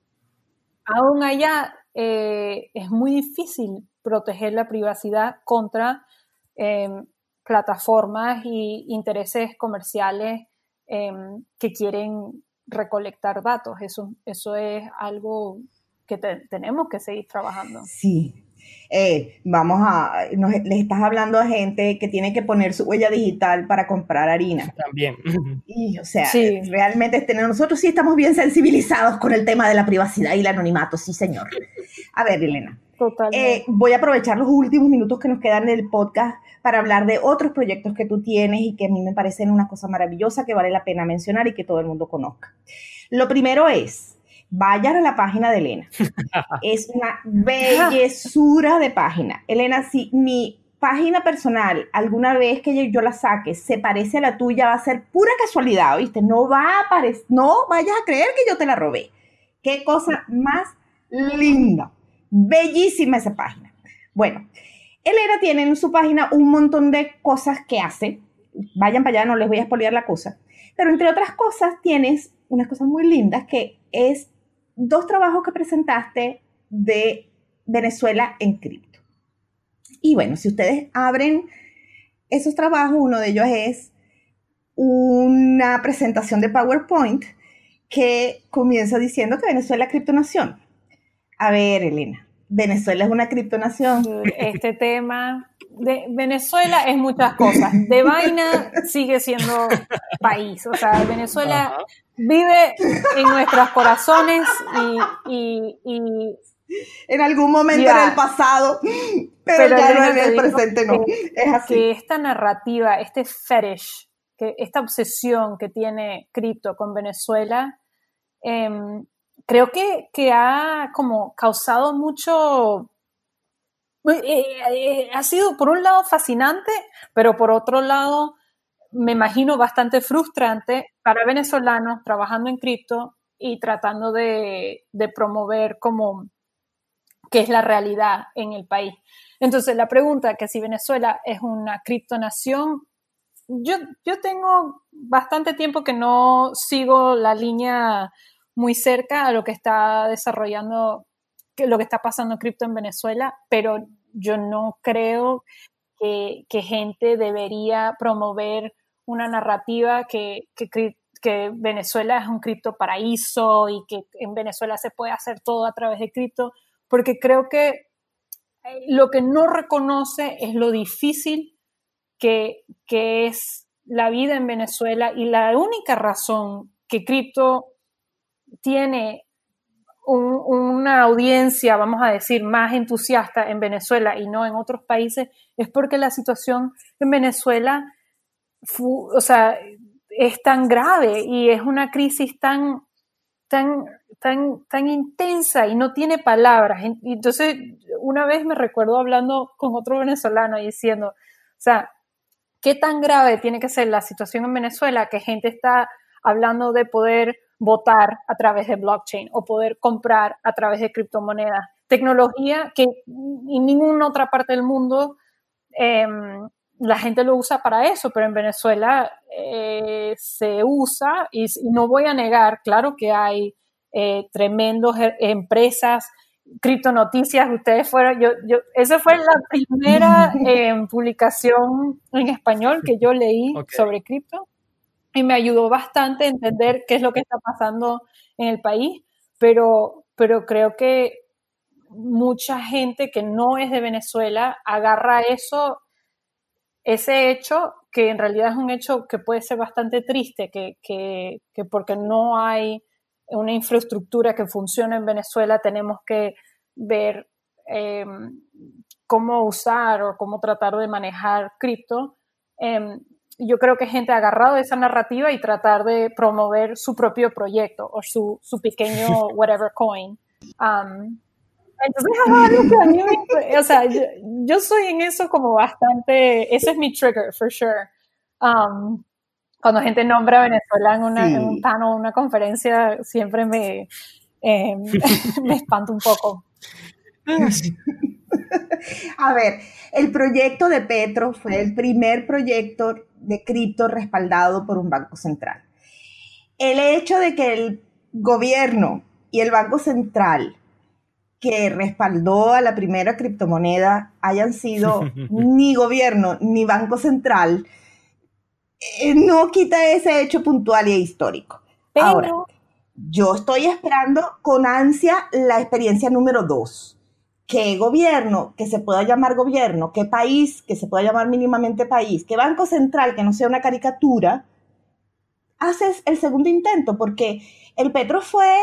Speaker 3: allá eh, es muy difícil proteger la privacidad contra em, plataformas y intereses comerciales em, que quieren recolectar datos. Eso, eso es algo que tenemos que seguir trabajando.
Speaker 1: Sí. Eh, vamos a, nos, les estás hablando a gente que tiene que poner su huella digital para comprar harina.
Speaker 2: También.
Speaker 1: Y, o sea, realmente este, nosotros sí estamos bien sensibilizados con el tema de la privacidad y el anonimato, sí, señor. A ver, Elena. Eh, voy a aprovechar los últimos minutos que nos quedan en el podcast para hablar de otros proyectos que tú tienes y que a mí me parecen una cosa maravillosa que vale la pena mencionar y que todo el mundo conozca. Lo primero es, vayan a la página de Elena. es una bellezura de página. Elena, si mi página personal, alguna vez que yo, la saque, se parece a la tuya, va a ser pura casualidad, ¿viste? No va a aparecer, no vayas a creer que yo te la robé. Qué cosa más linda. Bellísima esa página. Bueno, Elena tiene en su página un montón de cosas que hace. Vayan para allá, no les voy a expoliar la cosa. Pero entre otras cosas, tienes unas cosas muy lindas que es dos trabajos que presentaste de Venezuela en cripto. Y bueno, si ustedes abren esos trabajos, uno de ellos es una presentación de PowerPoint que comienza diciendo que Venezuela es criptonación. A ver, Elena, Venezuela es una criptonación.
Speaker 3: Este tema de Venezuela es muchas cosas. De vaina sigue siendo país. O sea, Venezuela vive en nuestros corazones y,
Speaker 1: en algún momento en el pasado, pero, ya no en el presente, no. es así.
Speaker 3: Que esta narrativa, este fetish, que esta obsesión que tiene cripto con Venezuela, em, creo que, que, ha como causado mucho. Eh, eh, ha sido por un lado fascinante, pero por otro lado me imagino bastante frustrante para venezolanos trabajando en cripto y tratando de, promover como qué es la realidad en el país. Entonces, la pregunta que si Venezuela es una criptonación, yo, yo tengo bastante tiempo que no sigo la línea muy cerca a lo que está desarrollando, lo que está pasando en cripto en Venezuela, pero yo no creo que, gente debería promover una narrativa que, que, Venezuela es un cripto paraíso y que en Venezuela se puede hacer todo a través de cripto, porque creo que eh, lo que no reconoce es lo difícil que, que es la vida en Venezuela y la única razón que cripto tiene una audiencia, vamos a decir, más entusiasta en Venezuela y no en otros países, es porque la situación en Venezuela o sea, es tan grave y es una crisis tan, tan, tan, tan intensa y no tiene palabras. Entonces, una vez me recuerdo hablando con otro venezolano y diciendo, o sea, ¿qué tan grave tiene que ser la situación en Venezuela que gente está hablando de poder votar a través de blockchain o poder comprar a través de criptomonedas. Tecnología que en ninguna otra parte del mundo em, la gente lo usa para eso, pero en Venezuela eh, se usa y, no voy a negar, claro que hay eh, tremendos e, empresas, criptonoticias, ustedes fueron, yo, yo, esa fue la primera em, publicación en español que yo leí sobre cripto y me ayudó bastante a entender qué es lo que está pasando en el país, pero, pero creo que mucha gente que no es de Venezuela agarra eso, ese hecho, que en realidad es un hecho que puede ser bastante triste, que, que, que porque no hay una infraestructura que funcione en Venezuela, tenemos que ver em, cómo usar o cómo tratar de manejar cripto. Em, yo creo que gente ha agarrado esa narrativa y tratar de promover su propio proyecto o su, su pequeño whatever coin. Um, entonces, o sea, yo, soy en eso como bastante, ese es mi trigger, for sure. Um, cuando gente nombra a Venezuela en, una, en un panel, una conferencia, siempre me, eh, me espanto un poco.
Speaker 1: A ver, el proyecto de Petro fue el primer proyecto de cripto respaldado por un banco central. El hecho de que el gobierno y el banco central que respaldó a la primera criptomoneda hayan sido ni gobierno ni banco central, eh, no quita ese hecho puntual y histórico. Ahora, yo estoy esperando con ansia la experiencia número dos qué gobierno que se pueda llamar gobierno, qué país que se pueda llamar mínimamente país, qué banco central que no sea una caricatura, haces el segundo intento, porque el Petro fue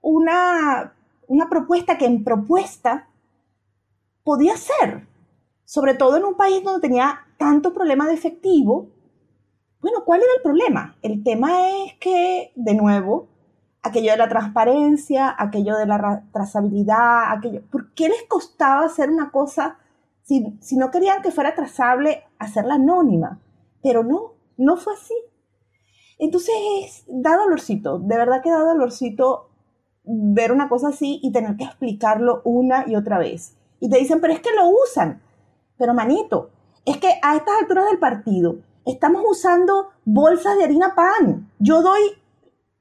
Speaker 1: una, una propuesta que en propuesta podía ser, sobre todo en un país donde tenía tanto problema de efectivo. Bueno, ¿cuál era el problema? El tema es que, de nuevo, aquello de la transparencia, aquello de la trazabilidad, aquello. ¿Por qué les costaba hacer una cosa si, si no querían que fuera trazable, hacerla anónima? Pero no, no fue así. Entonces, da dolorcito, de verdad que da dolorcito ver una cosa así y tener que explicarlo una y otra vez. Y te dicen, pero es que lo usan. Pero manito, es que a estas alturas del partido estamos usando bolsas de harina pan. Yo doy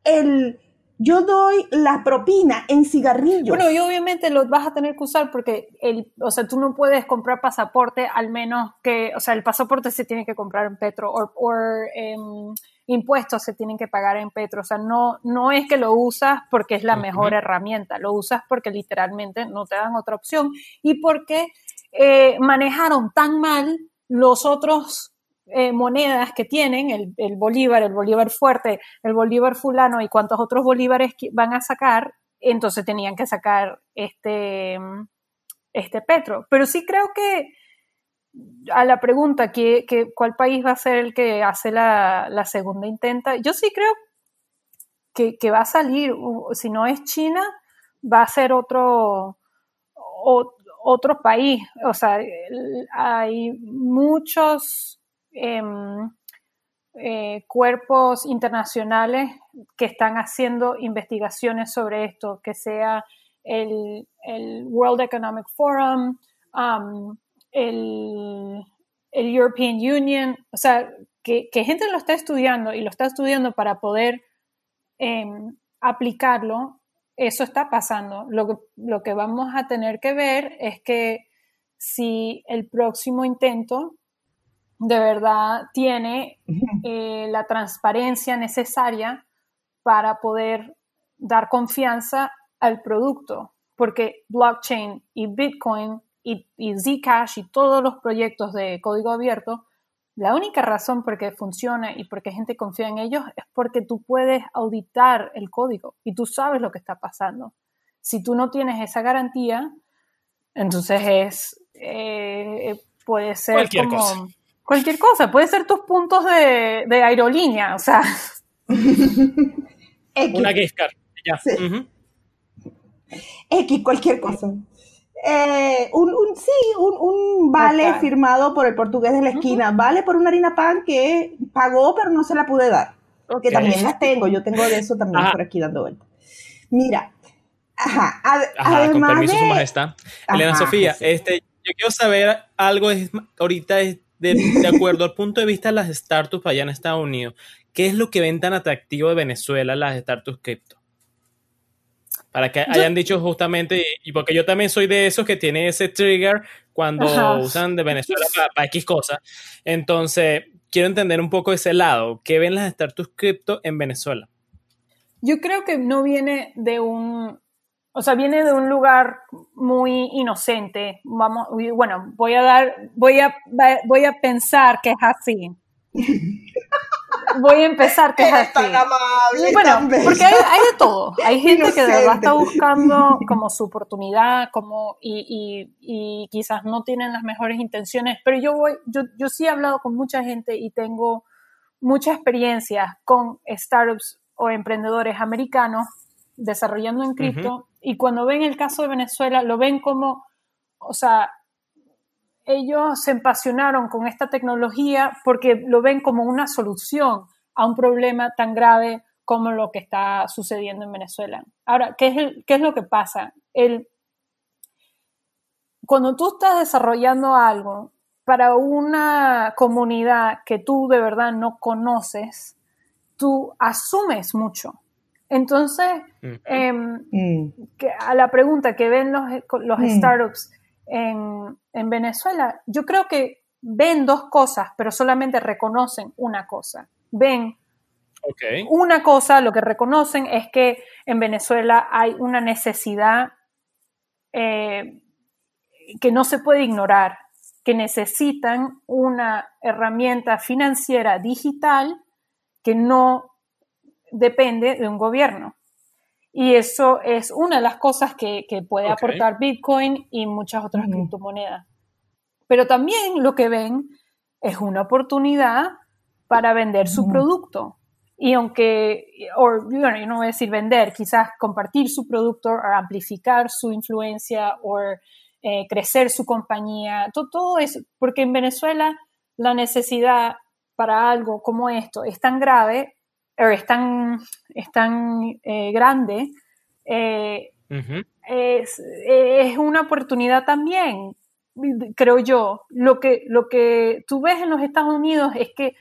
Speaker 1: el, yo doy la propina en cigarrillos.
Speaker 3: Bueno, y obviamente los vas a tener que usar porque, el, o sea, tú no puedes comprar pasaporte al menos que, o sea, el pasaporte se tiene que comprar en Petro o em, impuestos se tienen que pagar en Petro. O sea, no, no es que lo usas porque es la mejor herramienta, lo usas porque literalmente no te dan otra opción y porque eh, manejaron tan mal los otros eh, monedas que tienen, el, el, bolívar, el bolívar fuerte, el bolívar fulano y cuántos otros bolívares van a sacar, entonces tenían que sacar este, este petro. Pero sí creo que a la pregunta, que, ¿cuál país va a ser el que hace la, la segunda intenta? Yo sí creo que, que, va a salir, si no es China, va a ser otro, otro país. O sea, hay muchos eh, cuerpos internacionales que están haciendo investigaciones sobre esto, que sea el, World Economic Forum, um, el, European Union, o sea, que, gente lo está estudiando y lo está estudiando para poder em, aplicarlo, eso está pasando. Lo que, lo que vamos a tener que ver es que si el próximo intento de verdad tiene eh, la transparencia necesaria para poder dar confianza al producto, porque blockchain y Bitcoin y, Zcash y todos los proyectos de código abierto, la única razón por qué funciona y por qué gente confía en ellos es porque tú puedes auditar el código y tú sabes lo que está pasando. Si tú no tienes esa garantía, entonces es eh, puede ser
Speaker 2: cualquier
Speaker 3: como
Speaker 2: cosa.
Speaker 3: Cualquier cosa, puede ser tus puntos de, aerolínea, o sea.
Speaker 2: Una gift card, ya.
Speaker 1: X, cualquier cosa. Eh, un, sí, un, vale firmado por el portugués de la esquina, vale por una harina pan que pagó pero no se la pude dar. Que también las tengo, yo tengo de eso también por aquí dando vueltas. Mira, ajá,
Speaker 2: ajá con permiso, su majestad. Elena Sofía, este, yo quiero saber algo es, ahorita es de, acuerdo al punto de vista de las startups allá en Estados Unidos. ¿Qué es lo que ven tan atractivo de Venezuela las startups cripto? Para que hayan dicho justamente, y porque yo también soy de esos que tiene ese trigger cuando usan de Venezuela para, X cosas. Entonces, quiero entender un poco ese lado. ¿Qué ven las startups cripto en Venezuela?
Speaker 3: Yo creo que no viene de un, o sea, viene de un lugar muy inocente. Vamos, bueno, voy a dar, voy a, voy a pensar que es así. Voy a empezar que es así.
Speaker 1: Tan amable,
Speaker 3: bueno, porque hay, de todo. Hay gente que de verdad está buscando como su oportunidad, como y, y, quizás no tienen las mejores intenciones. Pero yo voy, yo, yo sí he hablado con mucha gente y tengo mucha experiencia con startups o emprendedores americanos desarrollando en cripto y cuando ven el caso de Venezuela lo ven como, o sea, ellos se empasionaron con esta tecnología porque lo ven como una solución a un problema tan grave como lo que está sucediendo en Venezuela. Ahora, ¿qué es, qué es lo que pasa? El, cuando tú estás desarrollando algo para una comunidad que tú de verdad no conoces, tú asumes mucho. Entonces, em, mm. a la pregunta que ven los, los mm. startups en, Venezuela, yo creo que ven dos cosas, pero solamente reconocen una cosa. Ven una cosa, lo que reconocen es que en Venezuela hay una necesidad eh, que no se puede ignorar, que necesitan una herramienta financiera digital que no depende de un gobierno. Y eso es una de las cosas que, puede aportar Bitcoin y muchas otras criptomonedas. Pero también lo que ven es una oportunidad para vender su producto. Y aunque, o bueno, yo no voy a decir vender, quizás compartir su producto o amplificar su influencia o eh, crecer su compañía, todo, todo eso, porque en Venezuela la necesidad para algo como esto es tan grave es tan, es tan eh, grande, eh, es, una oportunidad también, creo yo. Lo que, lo que tú ves en los Estados Unidos es que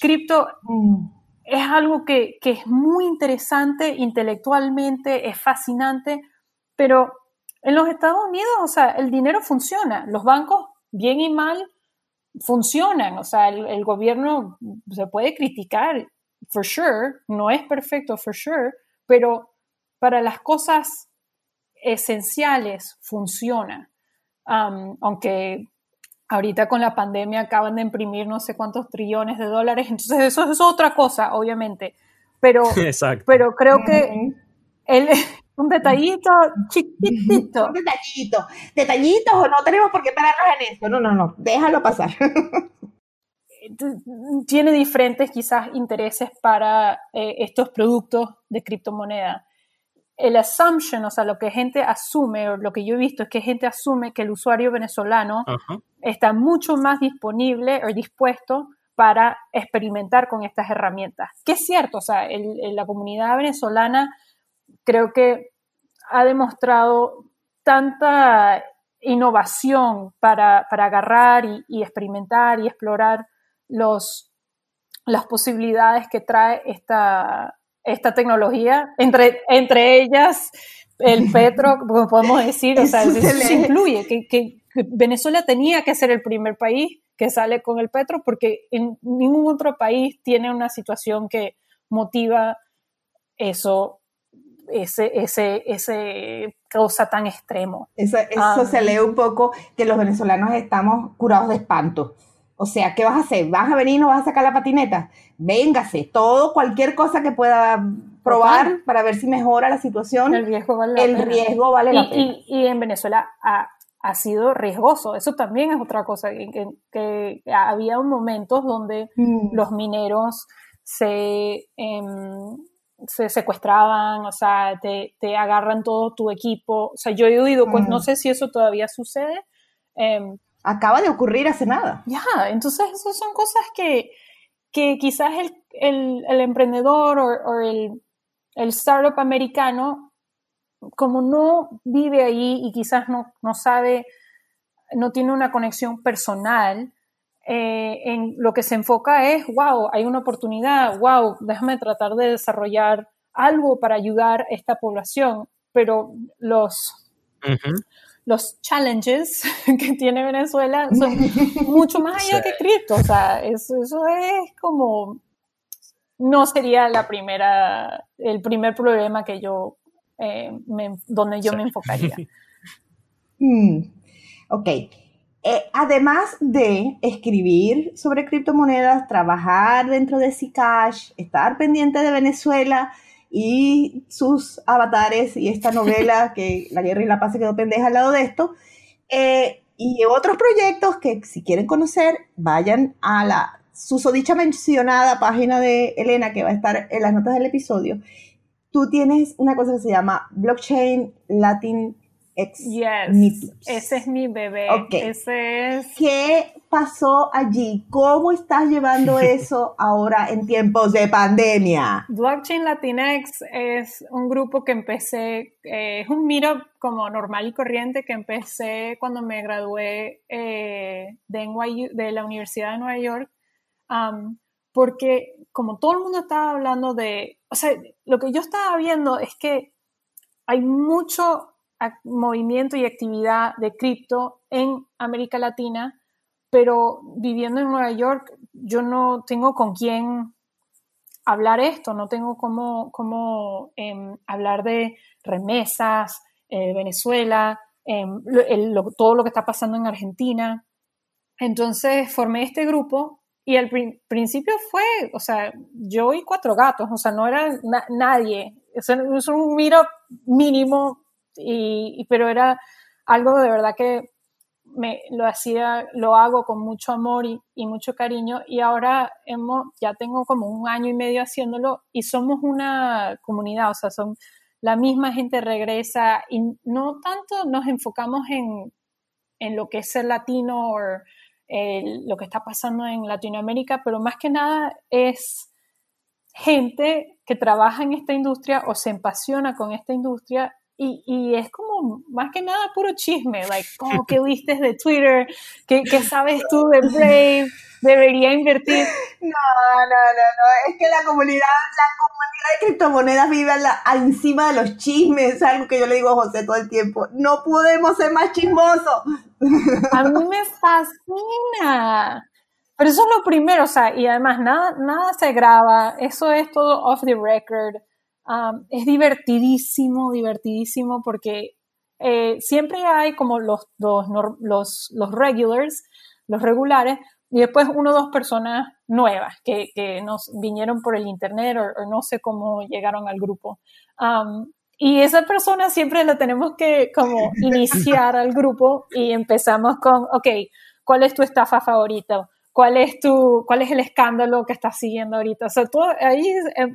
Speaker 3: cripto mm. es algo que, que, es muy interesante intelectualmente, es fascinante, pero en los Estados Unidos, o sea, el dinero funciona, los bancos, bien y mal, funcionan, o sea, el gobierno se puede criticar for sure, no es perfecto, for sure, pero para las cosas esenciales funciona. Um, aunque ahorita con la pandemia acaban de imprimir no sé cuántos trillones de dólares, entonces eso es otra cosa, obviamente. Pero, pero creo que el, un detallito chiquitito.
Speaker 1: Un detallito. Detallitos o no tenemos por qué pararnos en esto. No, no, no. Déjalo pasar.
Speaker 3: tiene diferentes quizás intereses para eh, estos productos de criptomoneda. El assumption, o sea, lo que gente asume, o lo que yo he visto es que gente asume que el usuario venezolano está mucho más disponible o dispuesto para experimentar con estas herramientas. Que es cierto, o sea, la comunidad venezolana creo que ha demostrado tanta innovación para, agarrar y, experimentar y explorar los, las posibilidades que trae esta, esta tecnología, entre, entre ellas el petro, como podemos decir, o sea, eso, incluye, que, que, Venezuela tenía que ser el primer país que sale con el petro porque en ningún otro país tiene una situación que motiva eso ese, ese, ese cosa tan extremo.
Speaker 1: Eso, eso se lee un poco que los venezolanos estamos curados de espanto. O sea, ¿qué vas a hacer? ¿Vas a venir y no vas a sacar la patineta? Véngase, todo, cualquier cosa que pueda probar para ver si mejora la situación.
Speaker 3: El riesgo vale la
Speaker 1: el
Speaker 3: pena.
Speaker 1: Riesgo vale la
Speaker 3: pena. Y, en Venezuela ha, ha, sido riesgoso. Eso también es otra cosa, que, que, había momentos donde mm. los mineros se... Em, se secuestraban, o sea, te, te, agarran todo tu equipo. O sea, yo he oído, pues no mm. sé si eso todavía sucede.
Speaker 1: Em, Acaba de ocurrir hace nada.
Speaker 3: Ya, entonces esas son cosas que, que quizás el, el, el emprendedor o, el, el, startup americano, como no vive ahí y quizás no, no sabe, no tiene una conexión personal, eh, en lo que se enfoca es, wow, hay una oportunidad, wow, déjame tratar de desarrollar algo para ayudar a esta población, pero los, los challenges que tiene Venezuela son mucho más allá que cripto, o sea, eso, eso es como, no sería la primera, el primer problema que yo, eh, donde yo me enfocaría.
Speaker 1: Mm, ok. Eh, además de escribir sobre criptomonedas, trabajar dentro de Zcash, estar pendiente de Venezuela y sus avatares y esta novela que La Guerra y la Paz se quedó pendeja al lado de esto, eh, y otros proyectos que si quieren conocer, vayan a la susodicha mencionada página de Elena que va a estar en las notas del episodio. Tú tienes una cosa que se llama Blockchain Latin
Speaker 3: yes, ese es mi bebé. Ese es...
Speaker 1: ¿Qué pasó allí? ¿Cómo estás llevando eso ahora en tiempos de pandemia?
Speaker 3: Blockchain Latinx es un grupo que empecé, eh, es un meetup como normal y corriente que empecé cuando me gradué eh, de, de la Universidad de Nueva York, porque como todo el mundo estaba hablando de, o sea, lo que yo estaba viendo es que hay mucho movimiento y actividad de cripto en América Latina, pero viviendo en Nueva York, yo no tengo con quién hablar esto, no tengo cómo, cómo em, hablar de remesas, eh, Venezuela, em, todo lo que está pasando en Argentina. Entonces formé este grupo y al principio fue, o sea, yo y cuatro gatos, o sea, no era nadie, es, un mínimo y, pero era algo de verdad que me lo hacía, lo hago con mucho amor y, mucho cariño y ahora hemos, ya tengo como un año y medio haciéndolo y somos una comunidad, o sea, son la misma gente regresa y no tanto nos enfocamos en, en lo que es ser latino o lo que está pasando en Latinoamérica, pero más que nada es gente que trabaja en esta industria o se apasiona con esta industria y, es como más que nada puro chisme, like, oh, ¿qué viste de Twitter? ¿Qué, ¿Qué, sabes tú de Brave? ¿Debería invertir?
Speaker 1: No, no, no, no, es que la comunidad, la comunidad de criptomonedas vive encima de los chismes, es algo que yo le digo a José todo el tiempo, no podemos ser más chismosos.
Speaker 3: A mí me fascina. Pero eso es lo primero, o sea, y además nada, nada se graba, eso es todo off the record es divertidísimo, divertidísimo porque eh, siempre hay como los, los, los, regulars, los regulares, y después uno o dos personas nuevas que, nos vinieron por el internet o, no sé cómo llegaron al grupo. y esa persona siempre la tenemos que como iniciar al grupo y empezamos con, ok, ¿cuál es tu estafa favorita? Cuál es tu, cuál es el escándalo que estás siguiendo ahorita. O sea, todo, ahí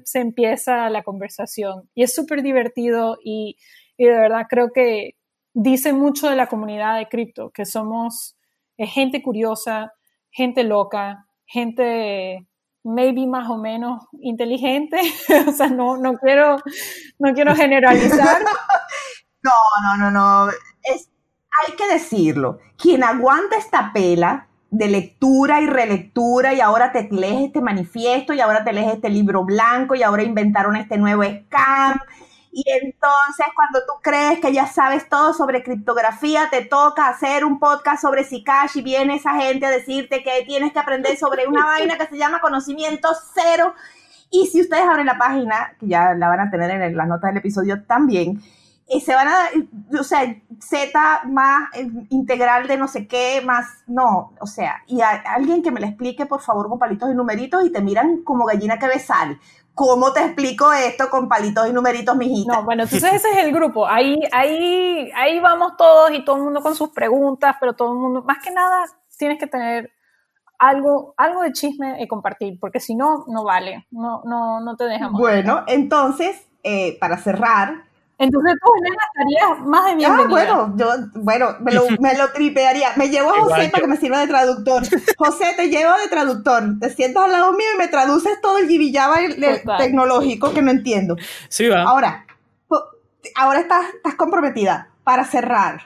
Speaker 3: se empieza la conversación y es súper divertido y, y, de verdad creo que dice mucho de la comunidad de cripto, que somos gente curiosa, gente loca, gente maybe más o menos inteligente, o sea, no, no, quiero, no quiero generalizar.
Speaker 1: no, no, no, no, es, hay que decirlo, quien aguanta esta pela de lectura y relectura y ahora te lees este manifiesto y ahora te lees este libro blanco y ahora inventaron este nuevo scam y entonces cuando tú crees que ya sabes todo sobre criptografía, te toca hacer un podcast sobre Zcash y viene esa gente a decirte que tienes que aprender sobre una vaina que se llama conocimiento cero. Y si ustedes abren la página, que ya la van a tener en las notas del episodio también, y se van a, o sea, Z más eh, integral de no sé qué, más, no, o sea, y alguien que me lo explique, por favor, con palitos y numeritos y te miran como gallina que ve sal. ¿Cómo te explico esto con palitos y numeritos, mijita?
Speaker 3: No, bueno, entonces ese es el grupo. Ahí, ahí, ahí vamos todos y todo el mundo con sus preguntas, pero todo el mundo, más que nada, tienes que tener algo, algo de chisme y compartir, porque si no, no vale, no, no, no te dejamos.
Speaker 1: Bueno, entonces, eh, para cerrar,
Speaker 3: entonces tú, Elena, estarías más de bienvenida.
Speaker 1: Ah, bueno, yo, bueno, me lo, me lo tripearía. Me llevo a José para que me sirva de traductor. José, te llevo de traductor. Te sientas al lado mío y me traduces todo el gibillaba tecnológico que no entiendo.
Speaker 2: Sí, va.
Speaker 1: Ahora, ahora estás, estás comprometida. Para cerrar,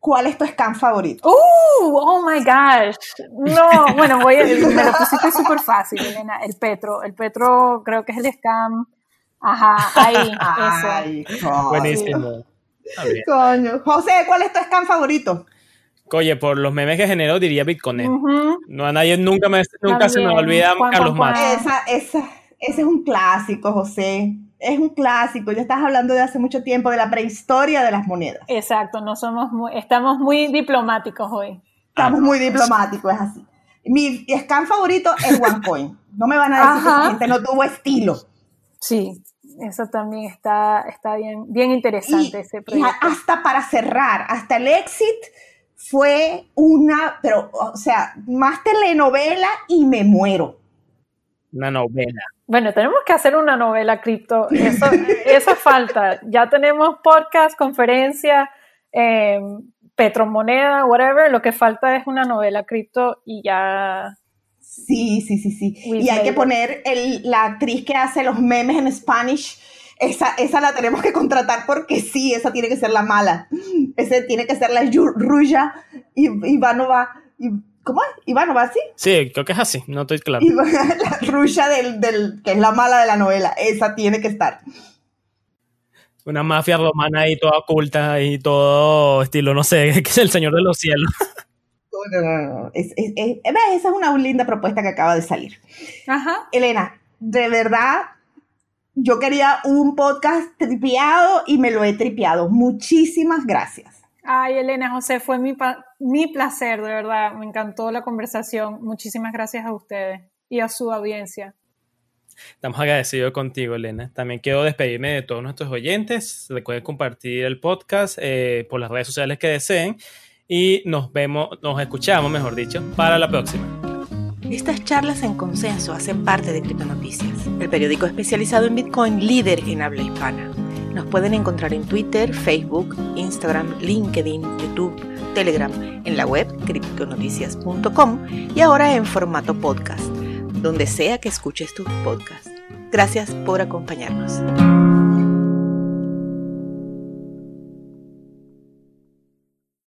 Speaker 1: ¿cuál es tu scam favorito?
Speaker 3: ¡Uh! ¡Oh, my gosh! No, bueno, voy a, me lo pusiste súper fácil, Elena. El Petro. El Petro creo que es el scam Ajá, ahí, eso.
Speaker 2: Buenísimo.
Speaker 1: Coño. José, ¿cuál es tu scam favorito?
Speaker 2: Oye, por los memes que generó diría Bitcoin. No a nadie nunca, me, nunca se me olvida Carlos Matos.
Speaker 1: Esa, esa, ese es un clásico, José. Es un clásico. Ya estás hablando de hace mucho tiempo de la prehistoria de las monedas.
Speaker 3: Exacto, no somos estamos muy diplomáticos hoy.
Speaker 1: Estamos muy diplomáticos, es así. Mi scam favorito es OneCoin. No me van a decir que esa gente no tuvo estilo.
Speaker 3: Sí, eso también está, está bien, bien interesante ese proyecto.
Speaker 1: Y hasta para cerrar, hasta el exit fue una, pero, o sea, más telenovela y me muero.
Speaker 2: Una novela.
Speaker 3: Bueno, tenemos que hacer una novela cripto. Eso, eso falta. Ya tenemos podcast, conferencia, eh, Petromoneda, whatever. Lo que falta es una novela cripto y ya
Speaker 1: Sí, sí, sí, sí. y hay que poner la actriz que hace los memes en Spanish. Esa, esa la tenemos que contratar porque sí, esa tiene que ser la mala. Ese tiene que ser la Ruya Ivanova. ¿Cómo es? ¿Ivanova, sí?
Speaker 2: Sí, creo que es así, no estoy claro.
Speaker 1: la Ruya del, del, que es la mala de la novela. Esa tiene que estar.
Speaker 2: Una mafia romana ahí toda oculta y todo estilo, no sé, que es el Señor de los Cielos.
Speaker 1: No. Es, esa es una linda propuesta que acaba de salir.
Speaker 3: Ajá.
Speaker 1: Elena, de verdad, yo quería un podcast tripiado y me lo he tripiado. Muchísimas gracias.
Speaker 3: Ay, Elena, José, fue mi, mi placer, de verdad. Me encantó la conversación. Muchísimas gracias a ustedes y a su audiencia.
Speaker 2: Estamos agradecidos contigo, Elena. También quiero despedirme de todos nuestros oyentes. Recuerden compartir el podcast eh, por las redes sociales que deseen y nos vemos, nos escuchamos, mejor dicho, para la próxima.
Speaker 1: Estas charlas en consenso hacen parte de Criptonoticias, el periódico especializado en Bitcoin líder en habla hispana. Nos pueden encontrar en Twitter, Facebook, Instagram, LinkedIn, YouTube, Telegram, en la web criptonoticias.com y ahora en formato podcast, donde sea que escuches tus podcasts. Gracias por acompañarnos.